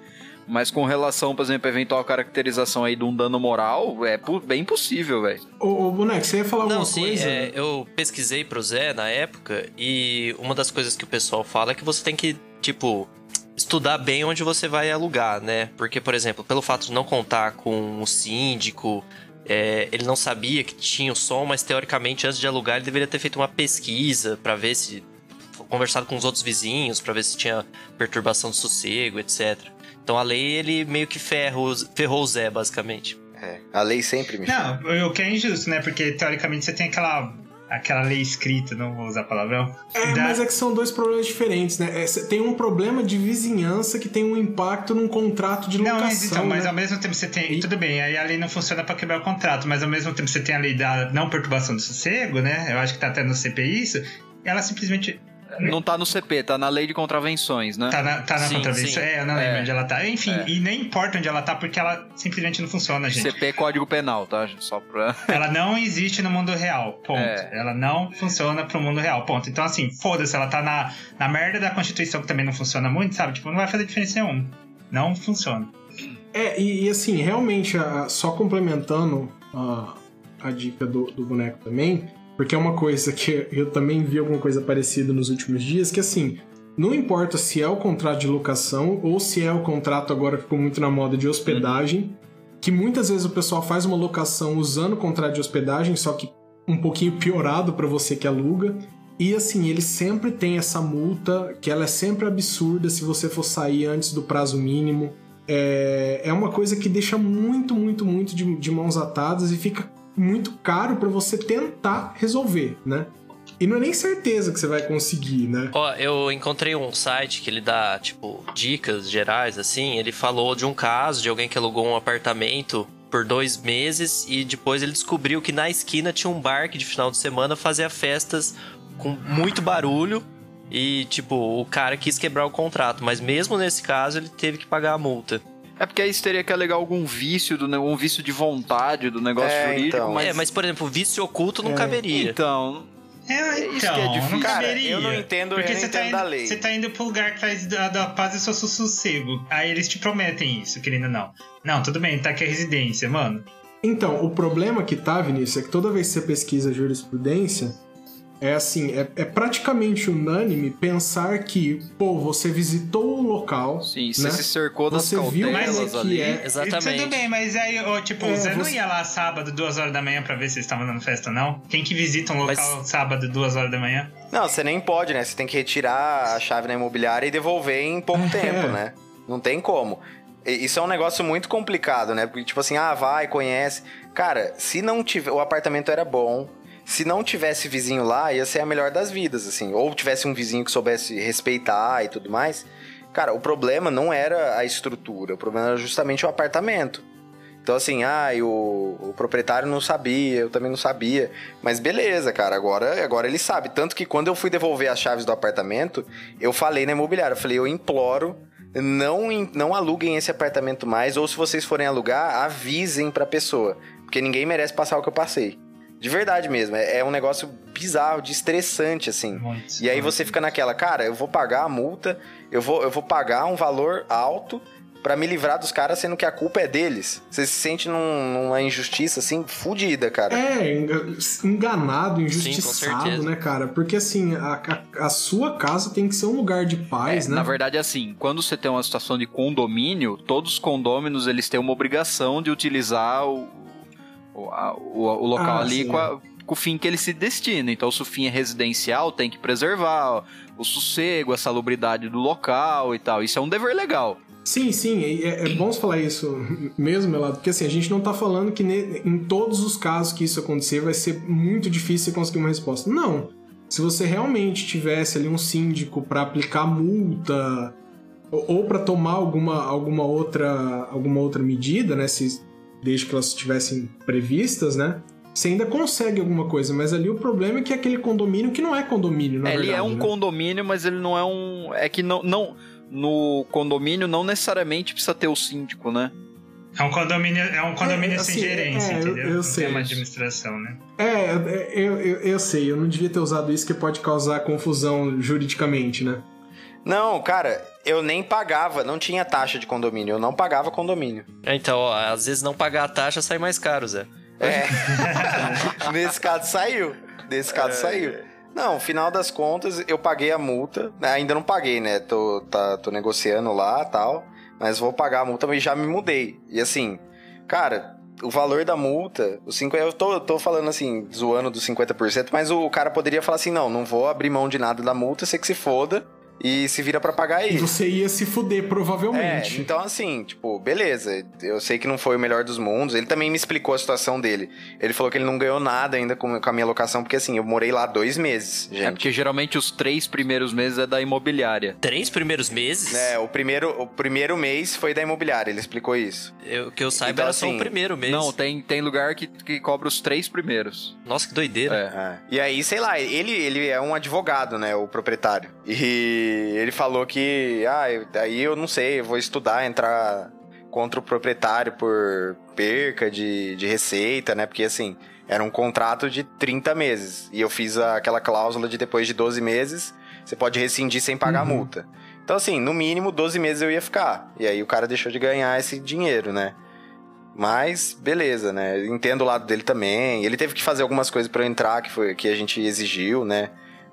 Mas com relação, por exemplo, à eventual caracterização aí de um dano moral, é bem possível, velho. Ô, ô, Boneco, você ia falar alguma Não, sim, coisa? é, eu pesquisei pro Zé na época e uma das coisas que o pessoal fala é que você tem que, tipo, estudar bem onde você vai alugar, né? Porque, por exemplo, pelo fato de não contar com o síndico, é, ele não sabia que tinha o som, mas teoricamente antes de alugar ele deveria ter feito uma pesquisa pra ver se conversado com os outros vizinhos pra ver se tinha perturbação de sossego, etc. Então a lei ele meio que ferrou, ferrou o Zé basicamente. É, a lei sempre me Não, o que é injusto, né? Porque teoricamente você tem aquela, aquela lei escrita, não vou usar palavrão. É, da- mas é que são dois problemas diferentes, né? É, tem um problema de vizinhança que tem um impacto num contrato de locação, Não, mas então, mas né? ao mesmo tempo você tem. E- Tudo bem, aí a lei não funciona pra quebrar o contrato, mas ao mesmo tempo você tem a lei da não perturbação do sossego, né? Eu acho que tá até no CPI isso. Ela simplesmente Não tá no CP, tá na lei de contravenções, né? tá na, tá na Sim, contravenção. sim. É, eu não lembro É. onde ela tá. Enfim, É. e nem importa onde ela tá, porque ela simplesmente não funciona, gente. CP é Código Penal, tá? Só pra. Ela não existe no mundo real, ponto. É. Ela não funciona pro mundo real, ponto. Então, assim, foda-se, ela tá na, na merda da Constituição, que também não funciona muito, sabe? Tipo, não vai fazer diferença nenhuma. Não funciona. É, e, e assim, realmente, a- só complementando a, a dica do, do boneco também, porque é uma coisa que eu também vi alguma coisa parecida nos últimos dias, que assim, não importa se é o contrato de locação ou se é o contrato agora que ficou muito na moda de hospedagem, que muitas vezes o pessoal faz uma locação usando o contrato de hospedagem, só que um pouquinho piorado para você que aluga. E assim, ele sempre tem essa multa, que ela é sempre absurda se você for sair antes do prazo mínimo. É, é uma coisa que deixa muito, muito, muito de, de mãos atadas e fica muito caro para você tentar resolver, né? E não é nem certeza que você vai conseguir, né? Ó, eu encontrei um site que ele dá, tipo, dicas gerais, assim. Ele falou de um caso de alguém que alugou um apartamento por dois meses e depois ele descobriu que na esquina tinha um bar que de final de semana fazia festas com muito barulho e, tipo, o cara quis quebrar o contrato. Mas mesmo nesse caso, ele teve que pagar a multa. É porque aí você teria que alegar algum vício, do, um vício de vontade do negócio É, jurídico, então. mas... É, mas, por exemplo, vício oculto não É. caberia. Então, É, isso então, que é difícil. não Cara, caberia. eu não entendo- eu Porque não você tá entendo indo, da lei. Você tá indo pro lugar que traz da, da paz e seu sossego. Aí eles te prometem isso, querendo ou não. Não, tudo bem, tá aqui a residência, mano. Então, o problema que tá, Vinícius, é que toda vez que você pesquisa jurisprudência, é assim, é, é praticamente unânime pensar que, pô, você visitou o local. Sim, você né? se cercou das Você viu cautelas é que ali. é. Exatamente. Tudo bem, mas aí, ô, tipo, É, você não ia lá sábado, duas horas da manhã pra ver se eles estavam dando festa, não? Quem que visita um local sábado, duas horas da manhã? Não, você nem pode, né? Você tem que retirar a chave na imobiliária e devolver em pouco tempo, né? Não tem como. Isso é um negócio muito complicado, né? Porque, tipo assim, ah, vai, conhece. Cara, se não tiver. O apartamento era bom. Se não tivesse vizinho lá, ia ser a melhor das vidas, assim. Ou tivesse um vizinho que soubesse respeitar e tudo mais. Cara, o problema não era a estrutura, o problema era justamente o apartamento. Então, assim, ah, o, o proprietário não sabia, eu também não sabia. Mas beleza, cara, agora, agora ele sabe. Tanto que quando eu fui devolver as chaves do apartamento, eu falei na imobiliária, eu falei, eu imploro, não, não aluguem esse apartamento mais, ou se vocês forem alugar, avisem pra pessoa. Porque ninguém merece passar o que eu passei. De verdade mesmo, é, é um negócio bizarro, de estressante, assim. Muito. E aí você fica naquela, cara, eu vou pagar a multa, eu vou, eu vou pagar um valor alto pra me livrar dos caras, sendo que a culpa é deles. Você se sente num- numa injustiça, assim, fodida, cara. É, enga- enganado, injustiçado, certeza. né, cara? Porque assim, a, a- a sua casa tem que ser um lugar de paz, É, né? Na verdade, assim, quando você tem uma situação de condomínio, todos os condôminos eles têm uma obrigação de utilizar o, a- o- o local Ah, ali sim, com, a- com o fim que ele se destina. Então, se o fim é residencial, tem que preservar o, sossego, a salubridade do local e tal. Isso é um dever legal. Sim, sim, é, é bom você falar isso mesmo, Elado, porque assim, a gente não tá falando que ne- em todos os casos que isso acontecer vai ser muito difícil você conseguir uma resposta. Não. Se você realmente tivesse ali um síndico pra aplicar multa ou, ou para tomar alguma, alguma outra alguma outra medida, né, se desde que elas estivessem previstas, né? Você ainda consegue alguma coisa, mas ali o problema é que é aquele condomínio que não é condomínio, na ele verdade. é um né? condomínio, mas ele não é um. É que não. não no condomínio não necessariamente precisa ter o síndico, né? É um condomínio, é um condomínio É, sem assim, gerência, é, eu- entendeu? eu Não sei. tem uma administração, né? É, é, eu, eu, eu sei, eu não devia ter usado isso que pode causar confusão juridicamente, né? Não, cara, eu nem pagava, não tinha taxa de condomínio, eu não pagava condomínio. É, Então, ó, às vezes não pagar a taxa sai mais caro, Zé. É. Nesse caso saiu. Nesse caso saiu. Não, final das contas, eu paguei a multa. Ainda não paguei, né? Tô, tá, tô negociando lá tal. Mas vou pagar a multa, mas já me mudei. E assim, cara, o valor da multa, os cinco, eu tô, tô falando assim, zoando dos 50%, mas o cara poderia falar assim: não, não vou abrir mão de nada da multa, você que se foda. E se vira pra pagar E aí. você ia se fuder, É, provavelmente. então assim, tipo, beleza. Eu sei que não foi o melhor dos mundos. Ele também me explicou a situação dele. Ele falou que ele não ganhou nada ainda com, com a minha locação, porque assim, eu morei lá dois meses, É gente. porque geralmente os três primeiros meses é da imobiliária. Três primeiros meses? É, o primeiro, o primeiro mês foi da imobiliária, ele explicou isso. Eu, que eu saiba Então, era só assim, o primeiro mês. Não, tem, tem lugar que, que cobra os três primeiros. Nossa, que doideira. É. É. E aí, sei lá, ele, ele é um advogado, né, o proprietário. E ele falou que, ah, daí eu não sei, eu vou estudar, entrar contra o proprietário por perca de, de receita, né, porque assim, era um contrato de 30 meses. E eu fiz aquela cláusula de depois de 12 meses, você pode rescindir sem pagar Uhum. multa. Então assim, no mínimo 12 meses eu ia ficar. E aí o cara deixou de ganhar esse dinheiro, né. Mas, beleza, né? Entendo o lado dele também. Ele teve que fazer algumas coisas pra eu entrar, que foi que a gente exigiu, né?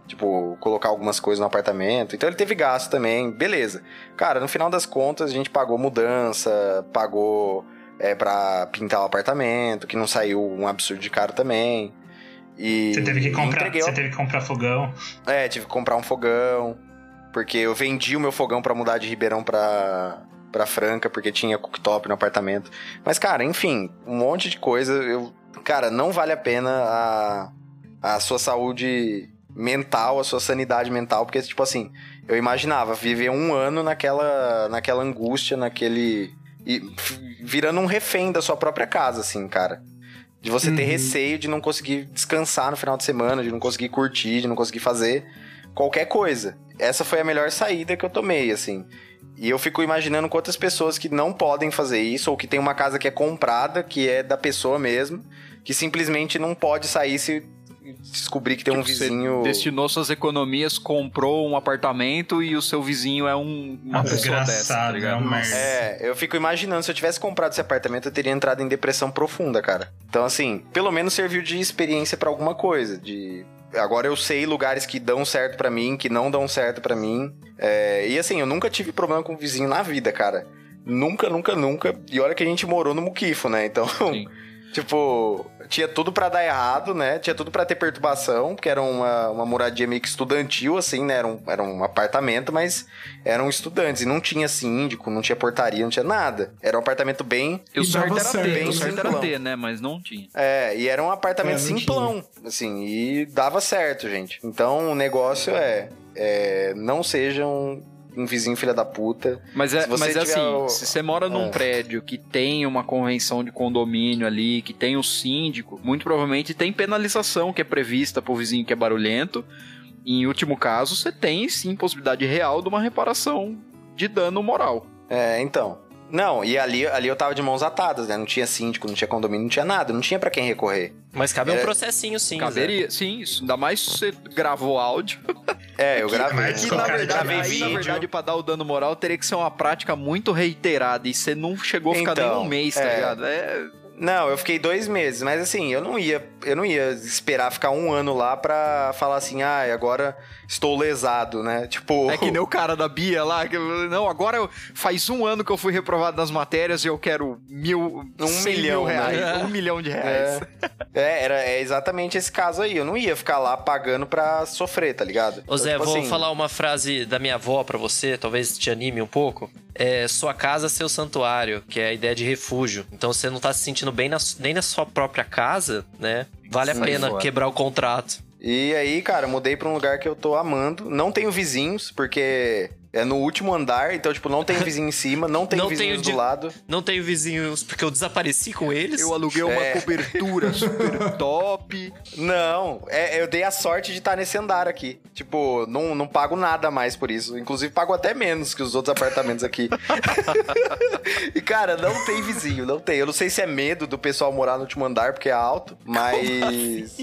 Tipo, colocar algumas coisas no apartamento. Então ele teve gasto também, beleza. Cara, no final das contas, a gente pagou mudança, pagou é, pra pintar o apartamento, que não saiu um absurdo de caro também. E Você teve que comprar, entreguei você teve que comprar fogão. é, tive que comprar um fogão. Porque eu vendi o meu fogão pra mudar de Ribeirão pra, pra Franca, porque tinha cooktop no apartamento. Mas, cara, enfim, um monte de coisa. Eu, cara, não vale a pena a, a sua saúde mental, a sua sanidade mental, porque, tipo assim, eu imaginava viver um ano naquela, naquela angústia, naquele. E virando um refém da sua própria casa, assim, cara. De você ter Uhum. receio de não conseguir descansar no final de semana, de não conseguir curtir, de não conseguir fazer qualquer coisa. Essa foi a melhor saída que eu tomei, assim. E eu fico imaginando quantas pessoas que não podem fazer isso, ou que tem uma casa que é comprada, que é da pessoa mesmo, que simplesmente não pode sair se descobrir que tem um Tipo, você vizinho. destinou suas economias, comprou um apartamento e o seu vizinho é um, uma pessoa dessa, tá desgraçado, ligado? é um merda. É, eu fico imaginando, se eu tivesse comprado esse apartamento, eu teria entrado em depressão profunda, cara. Então, assim, pelo menos serviu de experiência pra alguma coisa, de agora eu sei lugares que dão certo pra mim, que não dão certo pra mim. É, e assim, eu nunca tive problema com vizinho na vida, cara. Nunca, nunca, nunca. E olha que a gente morou no Muquifo, né? Então, Sim. tipo, tinha tudo pra dar errado, né? Tinha tudo pra ter perturbação, porque era uma, uma moradia meio que estudantil, assim, né? Era um, era um apartamento, mas eram estudantes. E não tinha síndico, não tinha portaria, não tinha nada. Era um apartamento bem. E o certo era certo, ter, né? o certo era ter, né? Mas não tinha. É, e era um apartamento É, não simplão, assim, e dava certo, gente. Então o negócio é, é não sejam um vizinho filha da puta. Mas é, mas é assim, o- se você mora num É. prédio que tem uma convenção de condomínio ali, que tem o síndico, muito provavelmente tem penalização que é prevista pro vizinho que é barulhento. Em último caso, você tem sim possibilidade real de uma reparação de dano moral. É, então. Não, e ali, ali eu tava de mãos atadas, né? Não tinha síndico, não tinha condomínio, não tinha nada, não tinha pra quem recorrer. Mas cabe um É. processinho sim. Caberia, sim, isso. Ainda mais se você gravou áudio. É, eu gravei. E com na verdade, gravei aí, na vídeo. verdade, pra dar o dano moral, teria que ser uma prática muito reiterada. E você não chegou a ficar Então, nem um mês, tá é. ligado? É. Não, eu fiquei dois meses, mas assim, eu não ia, eu não ia esperar ficar um ano lá pra falar assim, ah, agora estou lesado, né? Tipo. É que nem o cara da Bia lá, que não, agora eu- faz um ano que eu fui reprovado nas matérias e eu quero mil, Um milhão, mil reais, né? um milhão de reais. É, era é exatamente esse caso aí. Eu não ia ficar lá pagando pra sofrer, tá ligado? Ô Zé, Então, tipo vou assim, falar uma frase da minha avó pra você, talvez te anime um pouco. É sua casa, seu santuário, que é a ideia de refúgio. Então você não tá se sentindo bem na- nem na sua própria casa, né? Vale a Sai pena fora. quebrar o contrato. E aí, cara, mudei pra um lugar que eu tô amando. Não tenho vizinhos, porque é no último andar, então, tipo, não tem vizinho em cima, não tem Não vizinhos tenho de- do lado. Não tenho vizinhos porque eu desapareci com eles. Eu aluguei uma É. cobertura super top. Não, é, eu dei a sorte de estar nesse andar aqui. Tipo, não, não pago nada mais por isso. Inclusive, pago até menos que os outros apartamentos aqui. e, cara, não tem vizinho, não tem. Eu não sei se é medo do pessoal morar no último andar porque é alto, mas.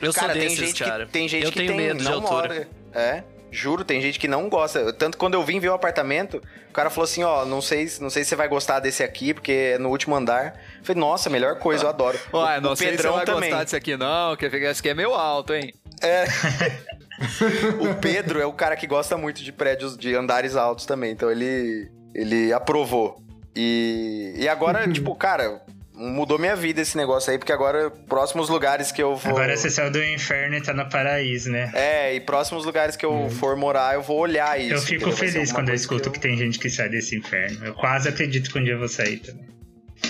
Eu sou cara, tem desses, gente cara. que tem gente eu que tenho tem, medo de não altura. mora. É. Juro, tem gente que não gosta. Tanto quando eu vim ver o apartamento, o cara falou assim: ó, não sei, não sei se você vai gostar desse aqui, porque é no último andar. Eu falei, nossa, melhor coisa, eu adoro. Ué, o, não o sei se você Pedrão vai também. gostar disso aqui não, que esse aqui é meio alto, hein? O Pedro é o cara que gosta muito de prédios de andares altos também, então ele ele aprovou. E, e agora, tipo, cara, mudou minha vida esse negócio aí, porque agora próximos lugares que eu vou Agora você saiu do inferno e tá no paraíso, né? É, e próximos lugares que eu for morar, eu vou olhar isso. eu fico feliz quando eu escuto que, tem gente que sai desse inferno. Eu quase acredito que um dia eu vou sair também.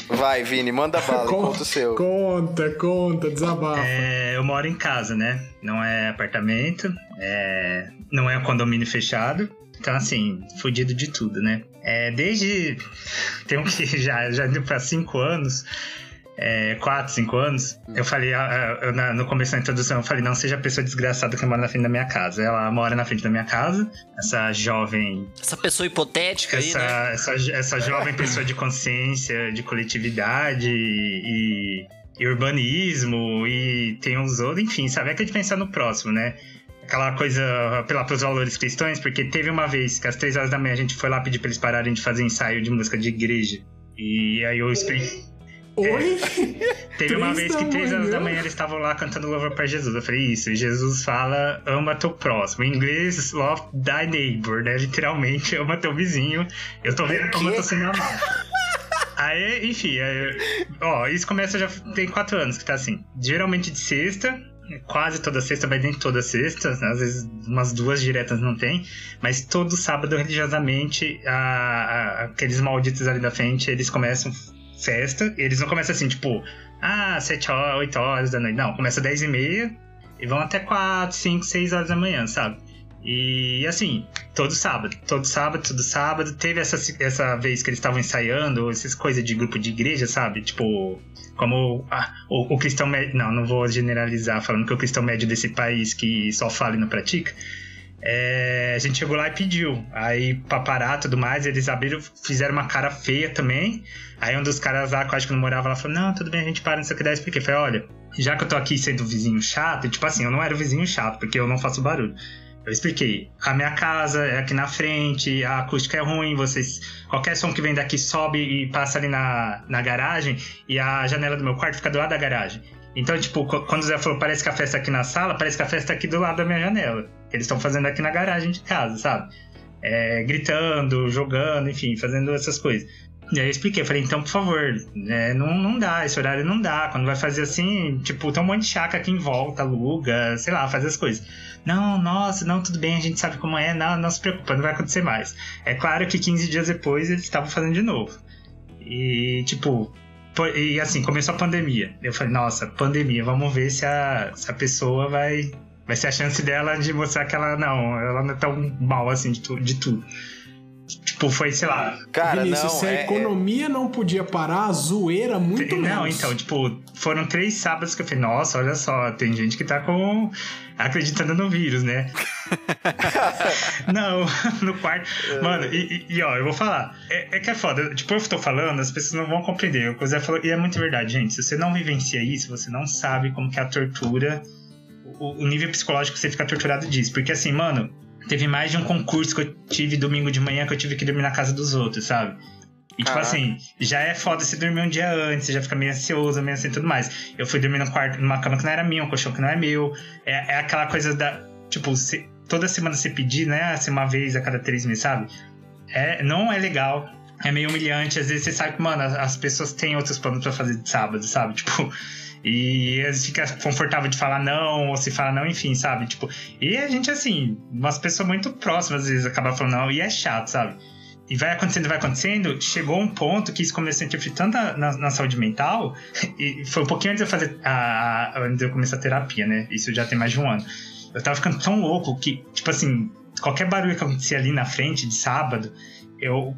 Vai, Vini, manda bala, Con- conta o seu. Conta, conta, desabafa. É, eu moro em casa, né? Não é apartamento, é, não é um condomínio fechado. Então, assim, fudido de tudo, né? É, desde. Tem um que já, já indo pra cinco anos. É, quatro, cinco anos, eu falei, ah, ah, eu na- no começo da introdução, eu falei, não seja a pessoa desgraçada que mora na frente da minha casa. Ela mora na frente da minha casa, essa jovem Essa pessoa hipotética aí, essa, né? essa, essa jovem pessoa de consciência, de coletividade e, e urbanismo e tem uns outros, enfim, sabe? É que a gente pensar no próximo, né? Aquela coisa pela, pelos valores cristãos, porque teve uma vez que às três horas da manhã a gente foi lá pedir pra eles pararem de fazer ensaio de música de igreja. E aí eu expliquei. Oi? Teve uma vez que três horas da manhã? eles estavam lá cantando louvor pra Jesus. Eu falei, isso, Jesus fala, ama teu próximo. Em inglês, love thy neighbor, né? Literalmente, ama teu vizinho. Eu tô vendo como eu tô sendo amado. Aí, enfim, aí, ó, isso começa já tem quatro anos que tá assim. Geralmente de sexta, quase toda sexta, vai nem toda sexta, às vezes umas duas diretas não tem, mas todo sábado, religiosamente, a- a- aqueles malditos ali da frente, eles começam festa, eles não começam assim, tipo, ah, sete horas, oito horas da noite, não, começa dez e meia e vão até quatro, cinco, seis horas da manhã, sabe? E assim, todo sábado, todo sábado, todo sábado. Teve essa, essa vez que eles estavam ensaiando, essas coisas de grupo de igreja, sabe? Tipo, como ah, o, o cristão médio. Não, não vou generalizar, falando que o cristão médio desse país que só fala e não pratica. É, a gente chegou lá e pediu. Aí, pra parar tudo mais, eles abriram, fizeram uma cara feia também. Aí, um dos caras lá, que eu acho que não morava lá, falou: Não, tudo bem, a gente para, não sei o que. Daí expliquei: Falei, olha, já que eu tô aqui sendo vizinho chato, tipo assim, eu não era vizinho chato, porque eu não faço barulho. Eu expliquei. A minha casa é aqui na frente, a acústica é ruim, vocês. Qualquer som que vem daqui sobe e passa ali na, na garagem, e a janela do meu quarto fica do lado da garagem. Então, tipo, qu- quando o Zé falou, parece que a festa é aqui na sala, parece que a festa é aqui do lado da minha janela. Eles estão fazendo aqui na garagem de casa, sabe? É, gritando, jogando, enfim, fazendo essas coisas. E aí eu expliquei, falei, então, por favor, né, não, não dá, esse horário não dá. Quando vai fazer assim, tipo, tem um monte de chácara aqui em volta, aluga, sei lá, faz as coisas. Não, nossa, não, tudo bem, a gente sabe como é, não, não se preocupa, não vai acontecer mais. É claro que 15 dias depois eles estavam fazendo de novo. E, tipo, e assim, começou a pandemia. Eu falei, nossa, pandemia, vamos ver se a, se a pessoa vai. Vai ser a chance dela de mostrar que ela não, ela não é tão mal assim de, tu, de tudo. Tipo, foi, sei lá. Cara, Vinícius, não, se a é- economia não podia parar, a zoeira muito Não, menos. então, tipo, foram três sábados que eu falei, nossa, olha só, tem gente que tá com. acreditando no vírus, né? não, no quarto. Mano, e, e- ó, eu vou falar. É, é que é foda. Tipo, eu tô falando, as pessoas não vão compreender. O Zé falou, e é muito verdade, gente. Se você não vivencia isso, você não sabe como que é a tortura. O, o nível psicológico que você fica torturado disso. Porque assim, mano, teve mais de um concurso que eu tive domingo de manhã que eu tive que dormir na casa dos outros, sabe? E tipo assim, já é foda você dormir um dia antes, você já fica meio ansioso, meio assim e tudo mais. Eu fui dormir num quarto, numa cama que não era minha, um colchão que não é meu. É, é aquela coisa da. Tipo, se- toda semana você pedir, né? Assim, uma vez a cada três meses, sabe? É, não é legal. É meio humilhante. Às vezes você sabe que, mano, as, as pessoas têm outros planos pra fazer de sábado, sabe? Tipo. E vezes fica confortável de falar não, ou se fala não, enfim, sabe? Tipo, e a gente, assim, umas pessoas muito próximas, às vezes, acaba falando não, e é chato, sabe? E vai acontecendo, vai acontecendo. Chegou um ponto que isso começou a interferir tanto na, na- na saúde mental. E foi um pouquinho antes de eu fazer. A, a- antes de eu começar a terapia, né? Isso já tem mais de um ano. Eu tava ficando tão louco que, tipo assim, qualquer barulho que acontecia ali na frente de sábado, eu.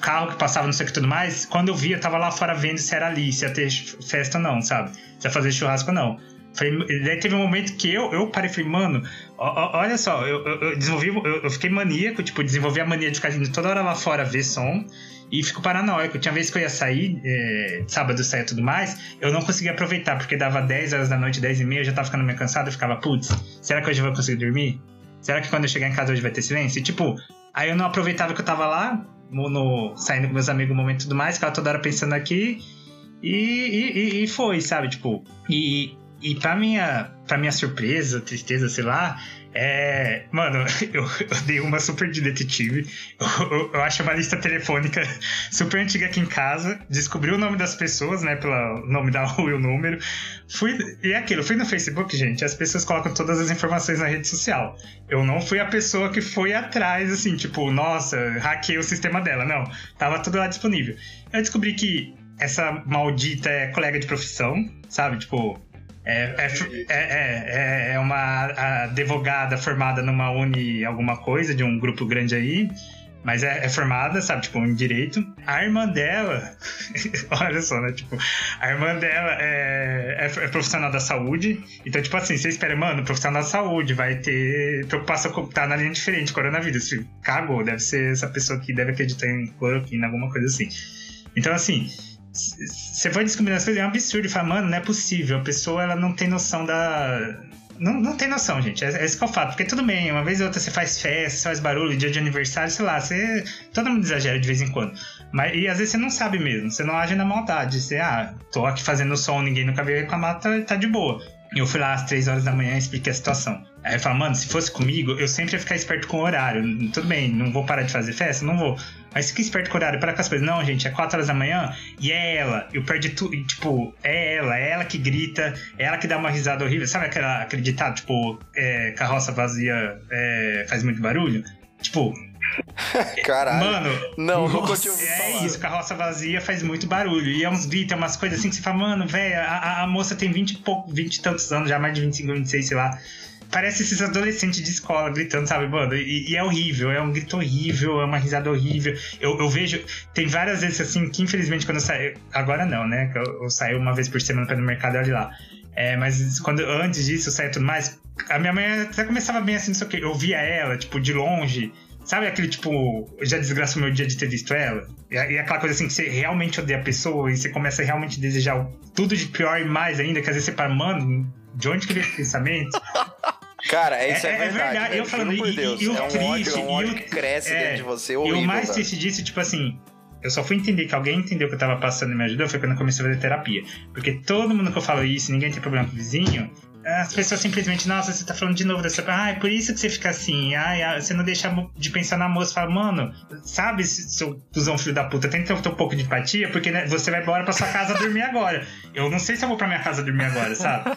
Carro que passava, não sei o que tudo mais, quando eu via, eu tava lá fora vendo se era ali, se ia ter festa não, sabe? Se ia fazer churrasco não. Falei, daí teve um momento que eu, eu parei e falei, mano, ó- ó- olha só, eu, eu, eu desenvolvi, eu, eu fiquei maníaco, tipo, desenvolvi a mania de ficar indo toda hora lá fora ver som e fico paranoico. Tinha vez que eu ia sair, é, sábado eu saía e tudo mais, eu não conseguia aproveitar, porque dava 10 horas da noite, 10 e meia, eu já tava ficando meio cansado, eu ficava, putz, será que hoje eu vou conseguir dormir? Será que quando eu chegar em casa hoje vai ter silêncio? E, tipo, aí eu não aproveitava que eu tava lá, no, saindo com meus amigos um momento e tudo mais, ficava toda hora pensando aqui, e, e- e foi, sabe? Tipo, e, e pra, minha, pra minha surpresa, tristeza, sei lá, é. Mano, eu, eu dei uma super de detetive. Eu, eu, eu acho uma lista telefônica super antiga aqui em casa. Descobri o nome das pessoas, né? Pelo nome da rua e o número. Fui. E é aquilo, fui no Facebook, gente. As pessoas colocam todas as informações na rede social. Eu não fui a pessoa que foi atrás, assim, tipo, nossa, hackei o sistema dela. Não. Tava tudo lá disponível. Eu descobri que essa maldita é colega de profissão, sabe? Tipo, é, é, é, é, é uma advogada formada numa uni alguma coisa, de um grupo grande aí. Mas é, é formada, sabe, tipo, em direito. A irmã dela, olha só, né? Tipo, a irmã dela é, é, é profissional da saúde. Então, tipo assim, você espera, mano, profissional da saúde vai ter preocupação com. tá na linha diferente, coronavírus. Cagou, deve ser essa pessoa que deve acreditar em cloroquina, alguma coisa assim. Então, assim, você vai descobrindo as coisas, é um absurdo. Fala, mano, não é possível. A pessoa, ela não tem noção da. Não, não tem noção, gente. É, é isso que eu falo. Porque tudo bem, uma vez ou outra você faz festa, faz barulho, dia de aniversário, sei lá, você. Todo mundo exagera de vez em quando. Mas, e às vezes você não sabe mesmo, você não age na maldade. Você, ah, tô aqui fazendo som, ninguém nunca veio reclamar, tá, tá de boa. E eu fui lá às três horas da manhã e expliquei a situação. Aí eu falo, mano, se fosse comigo, eu sempre ia ficar esperto com o horário. Tudo bem, não vou parar de fazer festa? Não vou. Mas fica esperto com o horário, para com as coisas. Não, gente, é 4 horas da manhã e é ela. Eu perdi tudo. Tipo, é ela, é ela que grita, é ela que dá uma risada horrível. Sabe aquela, aquele ditado, tipo, é, carroça vazia é, faz muito barulho? Tipo, Caralho. mano, não, Nossa. ouvido é falar. isso, carroça vazia faz muito barulho. E é uns gritos, é umas coisas assim que você fala, mano, velho, a, a- a moça tem 20 e pouco, 20 e tantos anos, já mais de 25, 26, sei lá. Parece esses adolescentes de escola gritando, sabe, mano? E, e é horrível, é um grito horrível, é uma risada horrível. Eu, eu vejo, tem várias vezes assim, que infelizmente quando eu saio. Agora não, né? Eu, eu saio uma vez por semana pra ir no mercado e olha lá. É, mas quando, antes disso, eu saía tudo mais. A minha mãe até começava bem assim, não sei o quê. Eu via ela, tipo, de longe. Sabe aquele tipo, já desgraçou meu dia de ter visto ela? E, e aquela coisa assim que você realmente odeia a pessoa e você começa a realmente desejar o- tudo de pior e mais ainda, que às vezes você para, mano, de onde que veio esse pensamento? Cara, é isso é, É- é verdade. verdade, velho, eu falando, por e- Deus. e o é um ódio, triste, é um e ódio o- que cresce é, dentro de você, e horrível. o mais triste disso, tipo assim, Eu só fui entender que alguém entendeu que eu tava passando e me ajudou foi quando eu comecei a fazer terapia. Porque todo mundo que eu falo isso, ninguém tem problema com o vizinho, as pessoas simplesmente, nossa, você tá falando de novo dessa. Ah, é por isso que você fica assim. Ah, você não deixa de pensar na moça. Fala, mano, sabe, seu cuzão filho da puta, que ter um pouco de empatia, porque né, você vai embora pra sua casa dormir agora. Eu não sei se eu vou pra minha casa dormir agora, sabe?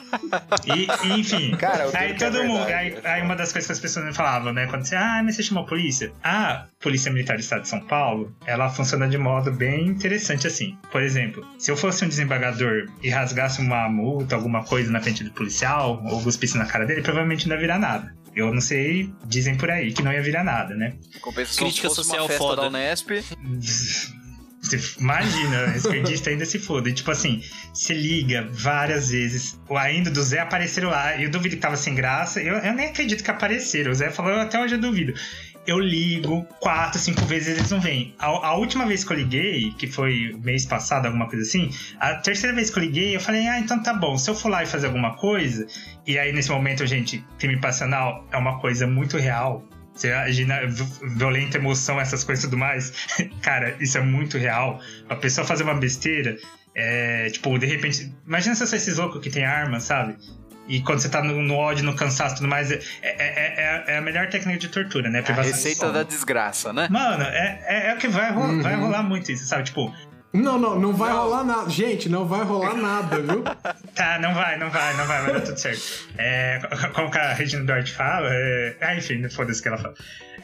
E, e, enfim. Cara, aí é todo mundo. verdade, Aí, aí uma das coisas que as pessoas me falavam, né? Quando você, ah, mas você chamou a polícia? A Polícia Militar do Estado de São Paulo, ela funciona de modo bem interessante assim. Por exemplo, se eu fosse um desembargador e rasgasse uma multa, alguma coisa na frente do policial, ou cuspisse na cara dele, provavelmente não ia virar nada. Eu não sei, dizem por aí que não ia virar nada, né? Compensação Crítica se fosse social uma festa foda. da Unesp. Imagina, esquerdista ainda se foda. E, tipo assim, você liga várias vezes. O ainda do Zé apareceram lá. Eu duvido que tava sem graça. Eu, eu nem acredito que apareceram. O Zé falou, até hoje eu duvido. Eu ligo quatro, cinco vezes eles não vêm. A, a última vez que eu liguei, que foi mês passado, alguma coisa assim, a terceira vez que eu liguei, eu falei, ah, então tá bom. Se eu for lá e fazer alguma coisa, e aí nesse momento, gente, crime passional é uma coisa muito real. Você imagina vi- violenta emoção, essas coisas e tudo mais. Cara, isso é muito real. A pessoa fazer uma besteira, é, tipo, de repente. Imagina se você é esses loucos que tem arma, sabe? E quando você tá no, no ódio, no cansaço e tudo mais, é, é, é- é a melhor técnica de tortura, né? A de receita da desgraça, né? Mano, é, é, é o que vai, Uhum. vai rolar muito isso, sabe? Tipo, Não, não, não vai rolar nada. Gente, não vai rolar nada, viu? Tá, não vai, não vai, não vai, vai dar tudo certo. É, como que a Regina Duarte fala, é, ah, enfim, foda-se o que ela fala.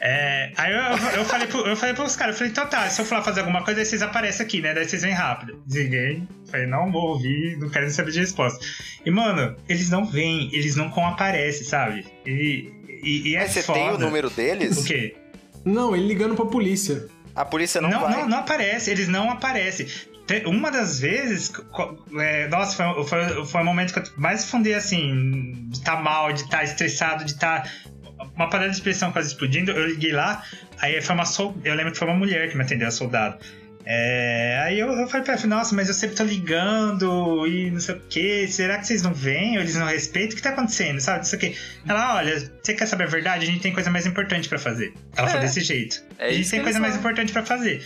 É, aí eu, eu, falei pro, eu falei pros caras, eu falei, então tá, se eu for lá fazer alguma coisa, aí vocês aparecem aqui, né? Daí vocês vêm rápido. Desliguei, falei, não vou ouvir, não quero saber de resposta. E, mano, eles não vêm, eles não aparecem, sabe? E, e, e é Mas você foda. tem o número deles? O quê? Não, ele ligando pra polícia. A polícia não, Não, vai. não, não aparece, eles não aparecem. Uma das vezes, é, nossa, foi, foi, foi o momento que eu mais fundei assim, de estar mal, de estar estressado, de estar. Uma panela de expressão quase explodindo. Eu liguei lá, aí foi uma eu lembro que foi uma mulher que me atendeu, a soldado. É, aí eu, eu falei pra ela, nossa, mas eu sempre tô ligando e não sei o que, será que vocês não vêm? Ou eles não respeitam? O que tá acontecendo? Sabe? Não sei o que. Ela, olha, você quer saber a verdade? A gente tem coisa mais importante pra fazer. Ela É. falou desse jeito. É a gente isso tem coisa mais importante pra fazer.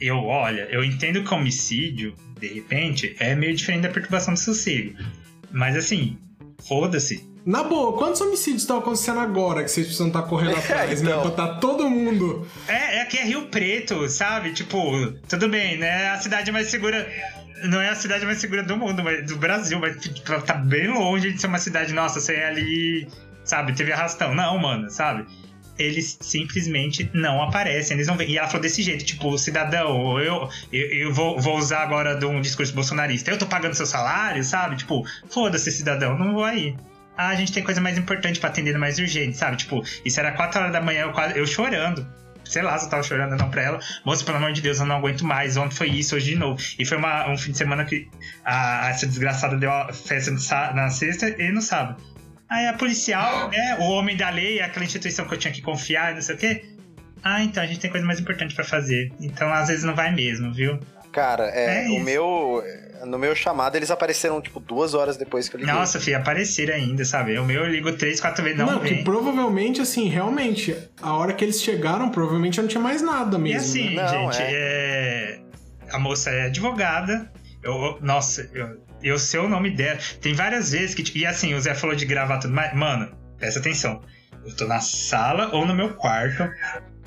Eu, olha, eu entendo que homicídio, de repente, é meio diferente da perturbação do sossego. Mas assim, foda-se. Na boa, quantos homicídios estão acontecendo agora que vocês precisam estar correndo atrás, né? então. Pra tá todo mundo. É, é aqui é Rio Preto, sabe? Tipo, tudo bem, né? A cidade mais segura. Não é a cidade mais segura do mundo, mas do Brasil, mas tipo, tá bem longe de ser uma cidade, nossa, você é ali, sabe, teve arrastão. Não, mano, sabe? Eles simplesmente não aparecem, eles não vêm. E ela falou desse jeito, tipo, cidadão, eu, eu, eu vou, vou usar agora de um discurso bolsonarista. Eu tô pagando seu salário, sabe? Tipo, foda-se, cidadão, não vou aí. Ah, a gente tem coisa mais importante pra atender mais urgente, sabe? Tipo, isso era 4 horas da manhã, eu, quase- eu chorando. Sei lá se eu tava chorando não pra ela. Moça, pelo amor de Deus, eu não aguento mais. Ontem foi isso, hoje de novo. E foi uma- um fim de semana que a, essa desgraçada deu a festa na sexta e no sábado. Aí a policial, né? O homem da lei, aquela instituição que eu tinha que confiar, e não sei o quê. Ah, então a gente tem coisa mais importante pra fazer. Então às vezes não vai mesmo, viu? Cara, é, É o meu. No meu chamado, eles apareceram, tipo, duas horas depois que eu liguei. Nossa, filho, aparecer ainda, sabe? O meu eu ligo três, quatro vezes, não, Não, que vem. provavelmente, assim, realmente, a hora que eles chegaram, provavelmente já não tinha mais nada E mesmo. assim, né? Não, gente, é... a moça é advogada. Eu, nossa, eu, eu sei o nome dela. Tem várias vezes que. tipo, E assim, o Zé falou de gravar tudo mais. Mano, presta atenção. Eu tô na sala ou no meu quarto.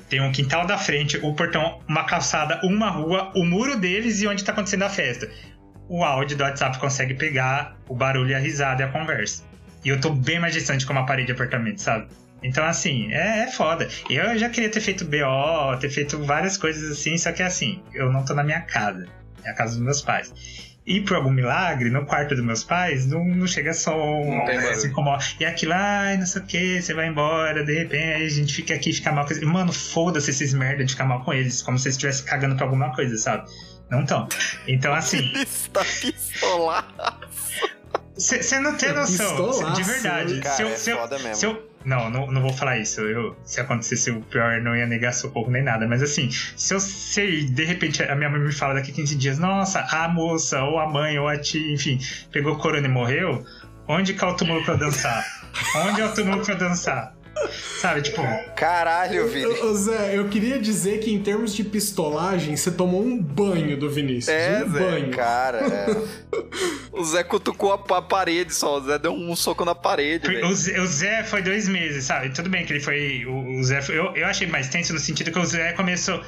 Tem um quintal da frente, o portão, uma calçada, uma rua, o muro deles e onde tá acontecendo a festa. O áudio do WhatsApp consegue pegar o barulho, a risada e a conversa. E eu tô bem mais distante com uma parede de apartamento, sabe? Então, assim, é, é foda. Eu já queria ter feito BO, ter feito várias coisas assim, só que assim, eu não tô na minha casa. É a casa dos meus pais. E por algum milagre, no quarto dos meus pais, não, não chega som, Não tem né, se incomoda. E aquilo, ai, não sei o que, você vai embora, de repente aí a gente fica aqui e fica mal com eles. Mano, foda-se esses merda de ficar mal com eles, como se eles estivessem cagando pra alguma coisa, sabe? Não tão. Então, assim, Está pistolado. você não tem É noção, pistolaço, de verdade. Cara, se eu, é se eu- foda mesmo. se eu- não, não, não vou falar isso. Eu, se acontecesse o pior, não ia negar socorro nem nada. Mas assim, se eu sei, de repente a minha mãe me fala daqui 15 dias, nossa, a moça, ou a mãe, ou a tia, enfim, pegou corona e morreu, onde que é o túmulo pra dançar? Onde é o túmulo pra dançar? Sabe, tipo, Caralho, Vini. Ô, Zé, eu queria dizer que em termos de pistolagem, você tomou um banho do Vinícius. É, um Zé, banho. cara. é. O Zé cutucou a, pa- parede só. O Zé deu um soco na parede, o. Zé, o Zé foi dois meses, sabe? Tudo bem que ele foi. O, o Zé foi- eu, eu achei mais tenso no sentido que o Zé começou.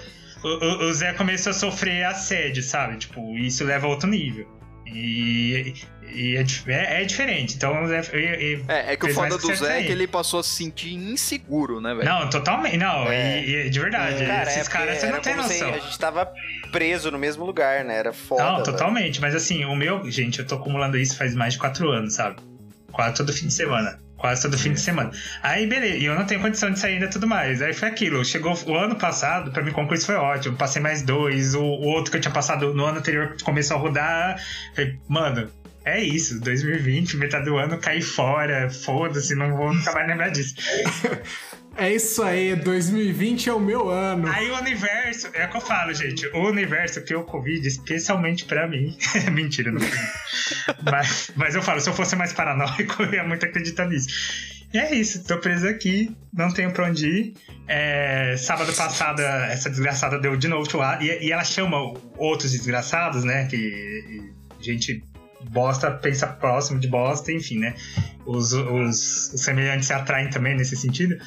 O, o- o Zé começou a sofrer assédio, sabe? Tipo, isso leva a outro nível. E, e é, é- é diferente. Então e- e- É, é que o foda do Zé é que ele passou a se sentir inseguro, né, velho? Não, totalmente. Não, É. e, e de verdade. Cara, esses é caras você não tem noção. a gente tava preso no mesmo lugar, né? Era foda. Não, velho. totalmente. Mas assim, o meu, gente, eu tô acumulando isso faz mais de quatro anos, sabe? Quase todo fim de semana. Quase todo fim de semana. Aí, beleza, e eu não tenho condição de sair ainda e tudo mais. Aí foi aquilo. Chegou o ano passado, pra mim, o concurso foi ótimo. Passei mais dois. O, o outro que eu tinha passado no ano anterior começou a rodar. Falei, mano, é isso. 2020, metade do ano, caí fora. Foda-se, não vou nunca mais lembrar disso. É isso aí, 2020 é o meu ano. Aí o universo, é o que eu falo, gente. O universo criou o Covid especialmente pra mim. Mentira, não. mas, mas eu falo, se eu fosse mais paranoico, eu ia muito acreditar nisso. E é isso, tô preso aqui, não tenho pra onde ir. É, sábado passado, essa desgraçada deu de novo churrasco. E, e ela chama outros desgraçados, né? Que gente bosta pensa próximo de bosta, enfim, né? Os, os, os semelhantes se atraem também nesse sentido.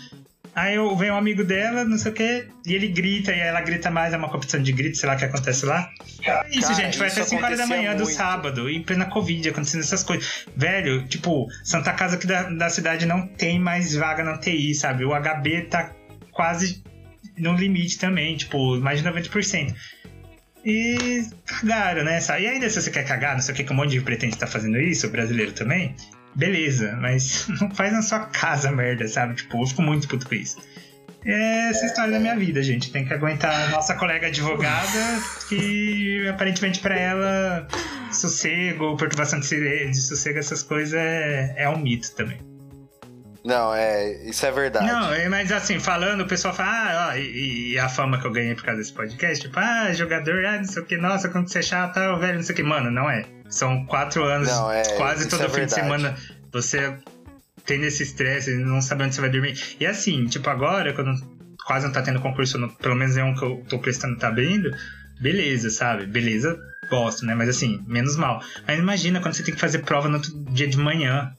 Aí eu venho um amigo dela, não sei o quê, e ele grita, e ela grita mais, é uma competição de grito, sei lá o que acontece lá. É isso, Cara, gente, vai até 5 horas da manhã do muito. sábado, em plena Covid, acontecendo essas coisas. Velho, tipo, Santa Casa aqui da, da cidade não tem mais vaga na TI, sabe? O HB tá quase no limite também, tipo, mais de 90%. E cagaram, né? E ainda se você quer cagar, não sei o que, que um monte de pretende estar fazendo isso, o brasileiro também, beleza, mas não faz na sua casa merda, sabe? Tipo, eu fico muito puto com isso. É essa história da minha vida, gente. Tem que aguentar a nossa colega advogada, que aparentemente pra ela, sossego, perturbação de, de sossego, essas coisas é, é um mito também. Não, é, isso é verdade. Não, é, mas assim, falando, o pessoal fala, ah, ó, e, e a fama que eu ganhei por causa desse podcast, tipo, ah, jogador, ah, não sei o que, nossa, como que você é chato, ah, velho, não sei o que. Mano, não é. São quatro anos, Não, é, quase todo é fim de verdade. semana, você tem esse estresse, não sabe onde você vai dormir. E assim, tipo, agora, quando quase não tá tendo concurso, no- pelo menos é um que eu tô prestando, tá abrindo, beleza, sabe? Beleza, gosto, né? Mas assim, menos mal. Mas imagina quando você tem que fazer prova no outro dia de manhã.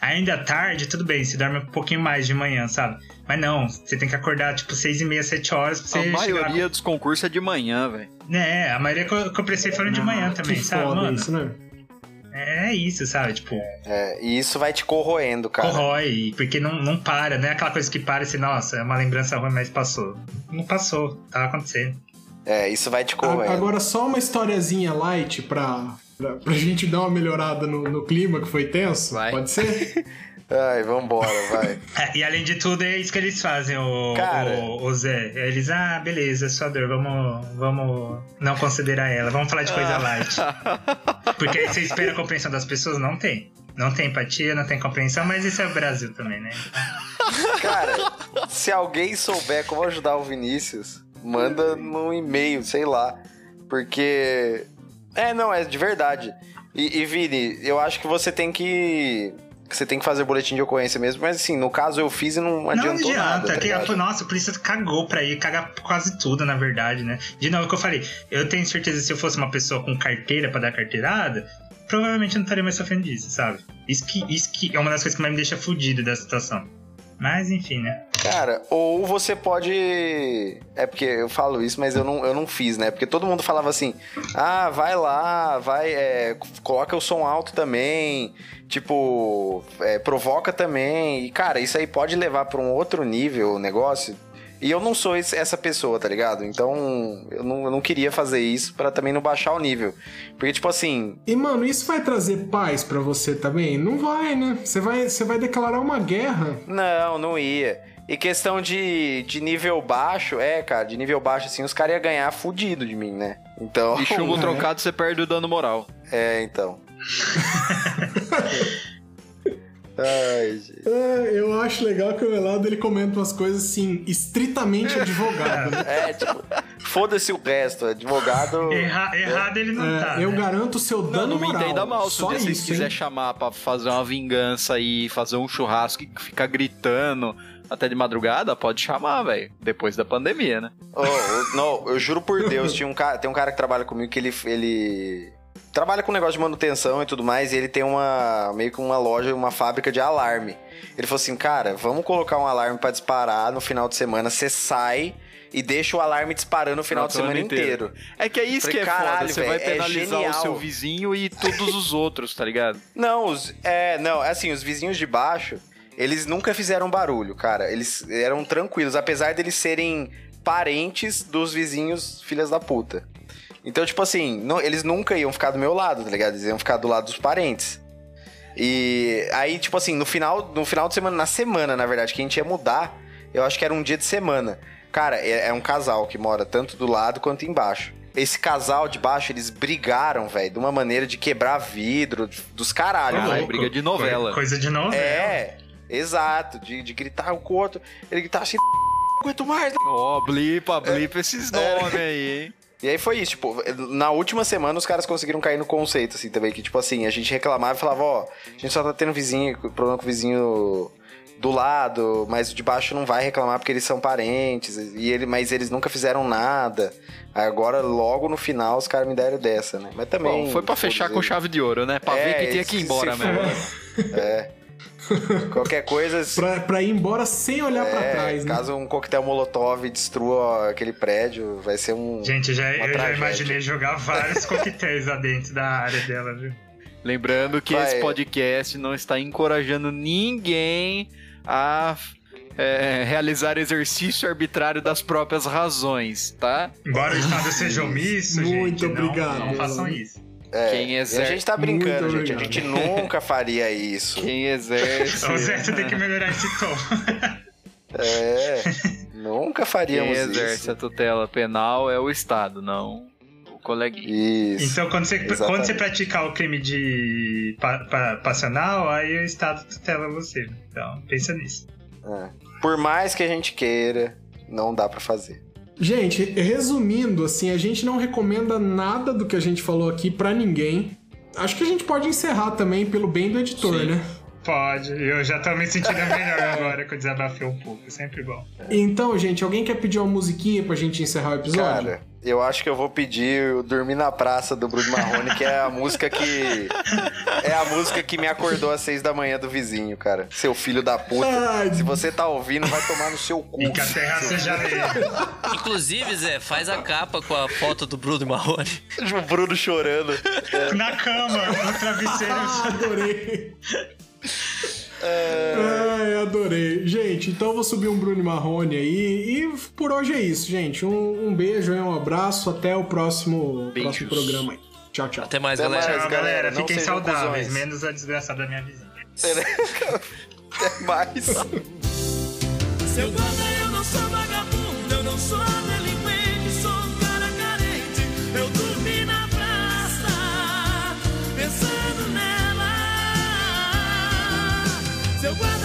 Ainda à tarde, tudo bem, você dorme um pouquinho mais de manhã, sabe? Mas não, você tem que acordar tipo seis e meia, sete horas pra você A chegar maioria dos concursos é de manhã, velho. É, a maioria que eu, que eu prestei foram de manhã também, que sabe, foda mano? isso, né? É isso, sabe? Tipo, É, e isso vai te corroendo, cara. corrói, porque não, não para, não é aquela coisa que para assim, nossa, é uma lembrança ruim, mas passou. Não passou, tá acontecendo. É, isso vai te corroendo. Agora, só uma historiazinha light pra, pra, pra gente dar uma melhorada no, no clima que foi tenso. Vai. Pode ser? Ai, vambora, vai. E além de tudo, é isso que eles fazem, o, Cara. o, o Zé. Eles, ah, beleza, é sua dor, vamos, vamos não considerar ela, vamos falar de coisa light. Porque aí você espera a compreensão das pessoas, não tem. Não tem empatia, não tem compreensão, mas isso é o Brasil também, né? Cara, se alguém souber como ajudar o Vinícius, manda no e-mail, sei lá. Porque. É, não, é de verdade. E, e, Vini, eu acho que você tem que. que Você tem que fazer boletim de ocorrência mesmo, mas assim, no caso eu fiz e não Não adiantou adianta, nada. tá a, nossa, a polícia cagou pra ir, caga quase tudo, na verdade, né? De novo, o que eu falei, eu tenho certeza que se eu fosse uma pessoa com carteira pra dar carteirada, provavelmente eu não estaria mais sofrendo disso, sabe? Isso que, isso que é uma das coisas que mais me deixa fudido da situação. Mas, enfim, né? Cara, ou você pode. É porque eu falo isso, mas eu não, eu não fiz, né? Porque todo mundo falava assim: ah, vai lá, vai, é, coloca o som alto também, tipo, é, provoca também. E, cara, isso aí pode levar pra um outro nível o negócio. E eu não sou essa pessoa, tá ligado? Então, eu não, eu não queria fazer isso pra também não baixar o nível. Porque, tipo assim, E, mano, isso vai trazer paz pra você também? Não vai, né? Você vai, você vai declarar uma guerra. Não, não ia. E questão de, de nível baixo, é, cara, de nível baixo, assim, os caras iam ganhar fudido de mim, né? Então. E chumbo trocado você perde o dano moral. É, então. Ai, gente. É, eu acho legal que o Elado ele comenta umas coisas assim, estritamente advogado. né? É, tipo, foda-se o resto. Advogado. Erra- errado ele não É, tá. eu né? garanto o seu Não, dano não me moral. entenda mal. Se vocês hein? chamar pra fazer uma vingança e fazer um churrasco e ficar gritando, até de madrugada, pode chamar, velho. Depois da pandemia, né? Oh, eu- não, eu juro por Deus, tinha um cara, tem um cara que trabalha comigo que ele, ele trabalha com negócio de manutenção e tudo mais, e ele tem uma meio que uma loja, uma fábrica de alarme. Ele falou assim, cara, vamos colocar um alarme pra disparar no final de semana, você sai e deixa o alarme disparando no final de semana ano inteiro. É que é isso Falei, que é caralho, foda. Você vai velho, é penalizar o genial. seu vizinho e todos os outros, tá ligado? Não, os, é, não, assim, os vizinhos de baixo, eles nunca fizeram barulho, cara. Eles eram tranquilos, apesar deles serem parentes dos vizinhos filhas da puta. Então, tipo assim, não- eles nunca iam ficar do meu lado, tá ligado? Eles iam ficar do lado dos parentes. E aí, tipo assim, no final, no final de semana, na semana, na verdade, que a gente ia mudar, eu acho que era um dia de semana. Cara, é, é um casal que mora tanto do lado quanto embaixo. Esse casal de baixo, eles brigaram, velho, de uma maneira de quebrar vidro, dos caralho, Caralho, velho. briga de novela. Coisa de novela. É, exato, de, de gritar um com o outro. Ele gritava assim, "Não aguento mais. Ó, blipa, blipa esses É. nomes aí, hein? E aí foi isso, tipo, na última semana os caras conseguiram cair no conceito, assim, também, que, tipo assim, a gente reclamava e falava, ó, a gente só tá tendo vizinho, problema com o vizinho do lado, mas o de baixo não vai reclamar porque eles são parentes, e ele, mas eles nunca fizeram nada. Aí Agora, logo no final, os caras me deram dessa, né? Mas também. Bom, foi pra fechar com foda-se. chave de ouro, né? Pra ver É, que tinha que ir embora mesmo. É. Qualquer coisa. Pra, pra ir embora sem olhar pra É, trás, né? caso um coquetel molotov destrua aquele prédio, vai ser um. Gente, já, Uma eu já tragédia. imaginei jogar vários coquetéis lá dentro da área dela, viu? Lembrando que Vai. esse podcast não está encorajando ninguém a é, realizar exercício arbitrário das próprias razões, tá? Embora o Estado seja omisso, Muito gente, não- obrigado, não, façam Elon. isso. É, Quem e a gente tá Muito brincando, gente. A gente nunca faria isso. Quem exerce. O Zé, você tem que melhorar esse tom. É. nunca Quem faríamos exerce isso. a tutela penal é o Estado, não o coleguinha. Isso. Então, quando você, Exatamente. quando você praticar o crime de pa, pa- passional, aí o Estado tutela você. Então, pensa nisso. É. Por mais que a gente queira, não dá pra fazer. Gente, resumindo, assim, a gente não recomenda nada do que a gente falou aqui pra ninguém. Acho que a gente pode encerrar também pelo bem do editor, Sim. né? Pode, eu já tô me sentindo melhor agora que eu desabafei um pouco, é sempre bom. Então, gente, alguém quer pedir uma musiquinha pra gente encerrar o episódio? Cara, eu acho que eu vou pedir o Dormir na Praça do Bruno Marrone, que é a música que. É a música que me acordou às seis da manhã do vizinho, cara. Seu filho da puta. Ai. Se você tá ouvindo, vai tomar no seu cu. E que a terra seja. Inclusive, Zé, faz a capa com a foto do Bruno Marrone. O Bruno chorando. Na cama, no travesseiro. Ah, adorei. É... Ai, adorei. Gente, então vou subir um Bruno Marrone aí. E por hoje é isso, gente. Um, um beijo, um abraço. Até o próximo, próximo programa aí. Tchau, tchau. Até mais, Até galera. Mais, galera. Fiquem saudáveis, menos a desgraçada da minha vizinha. Até mais. Seu guarda, eu não sou vagabundo, eu não sou delinquente, sou um cara carente. Eu tô So what?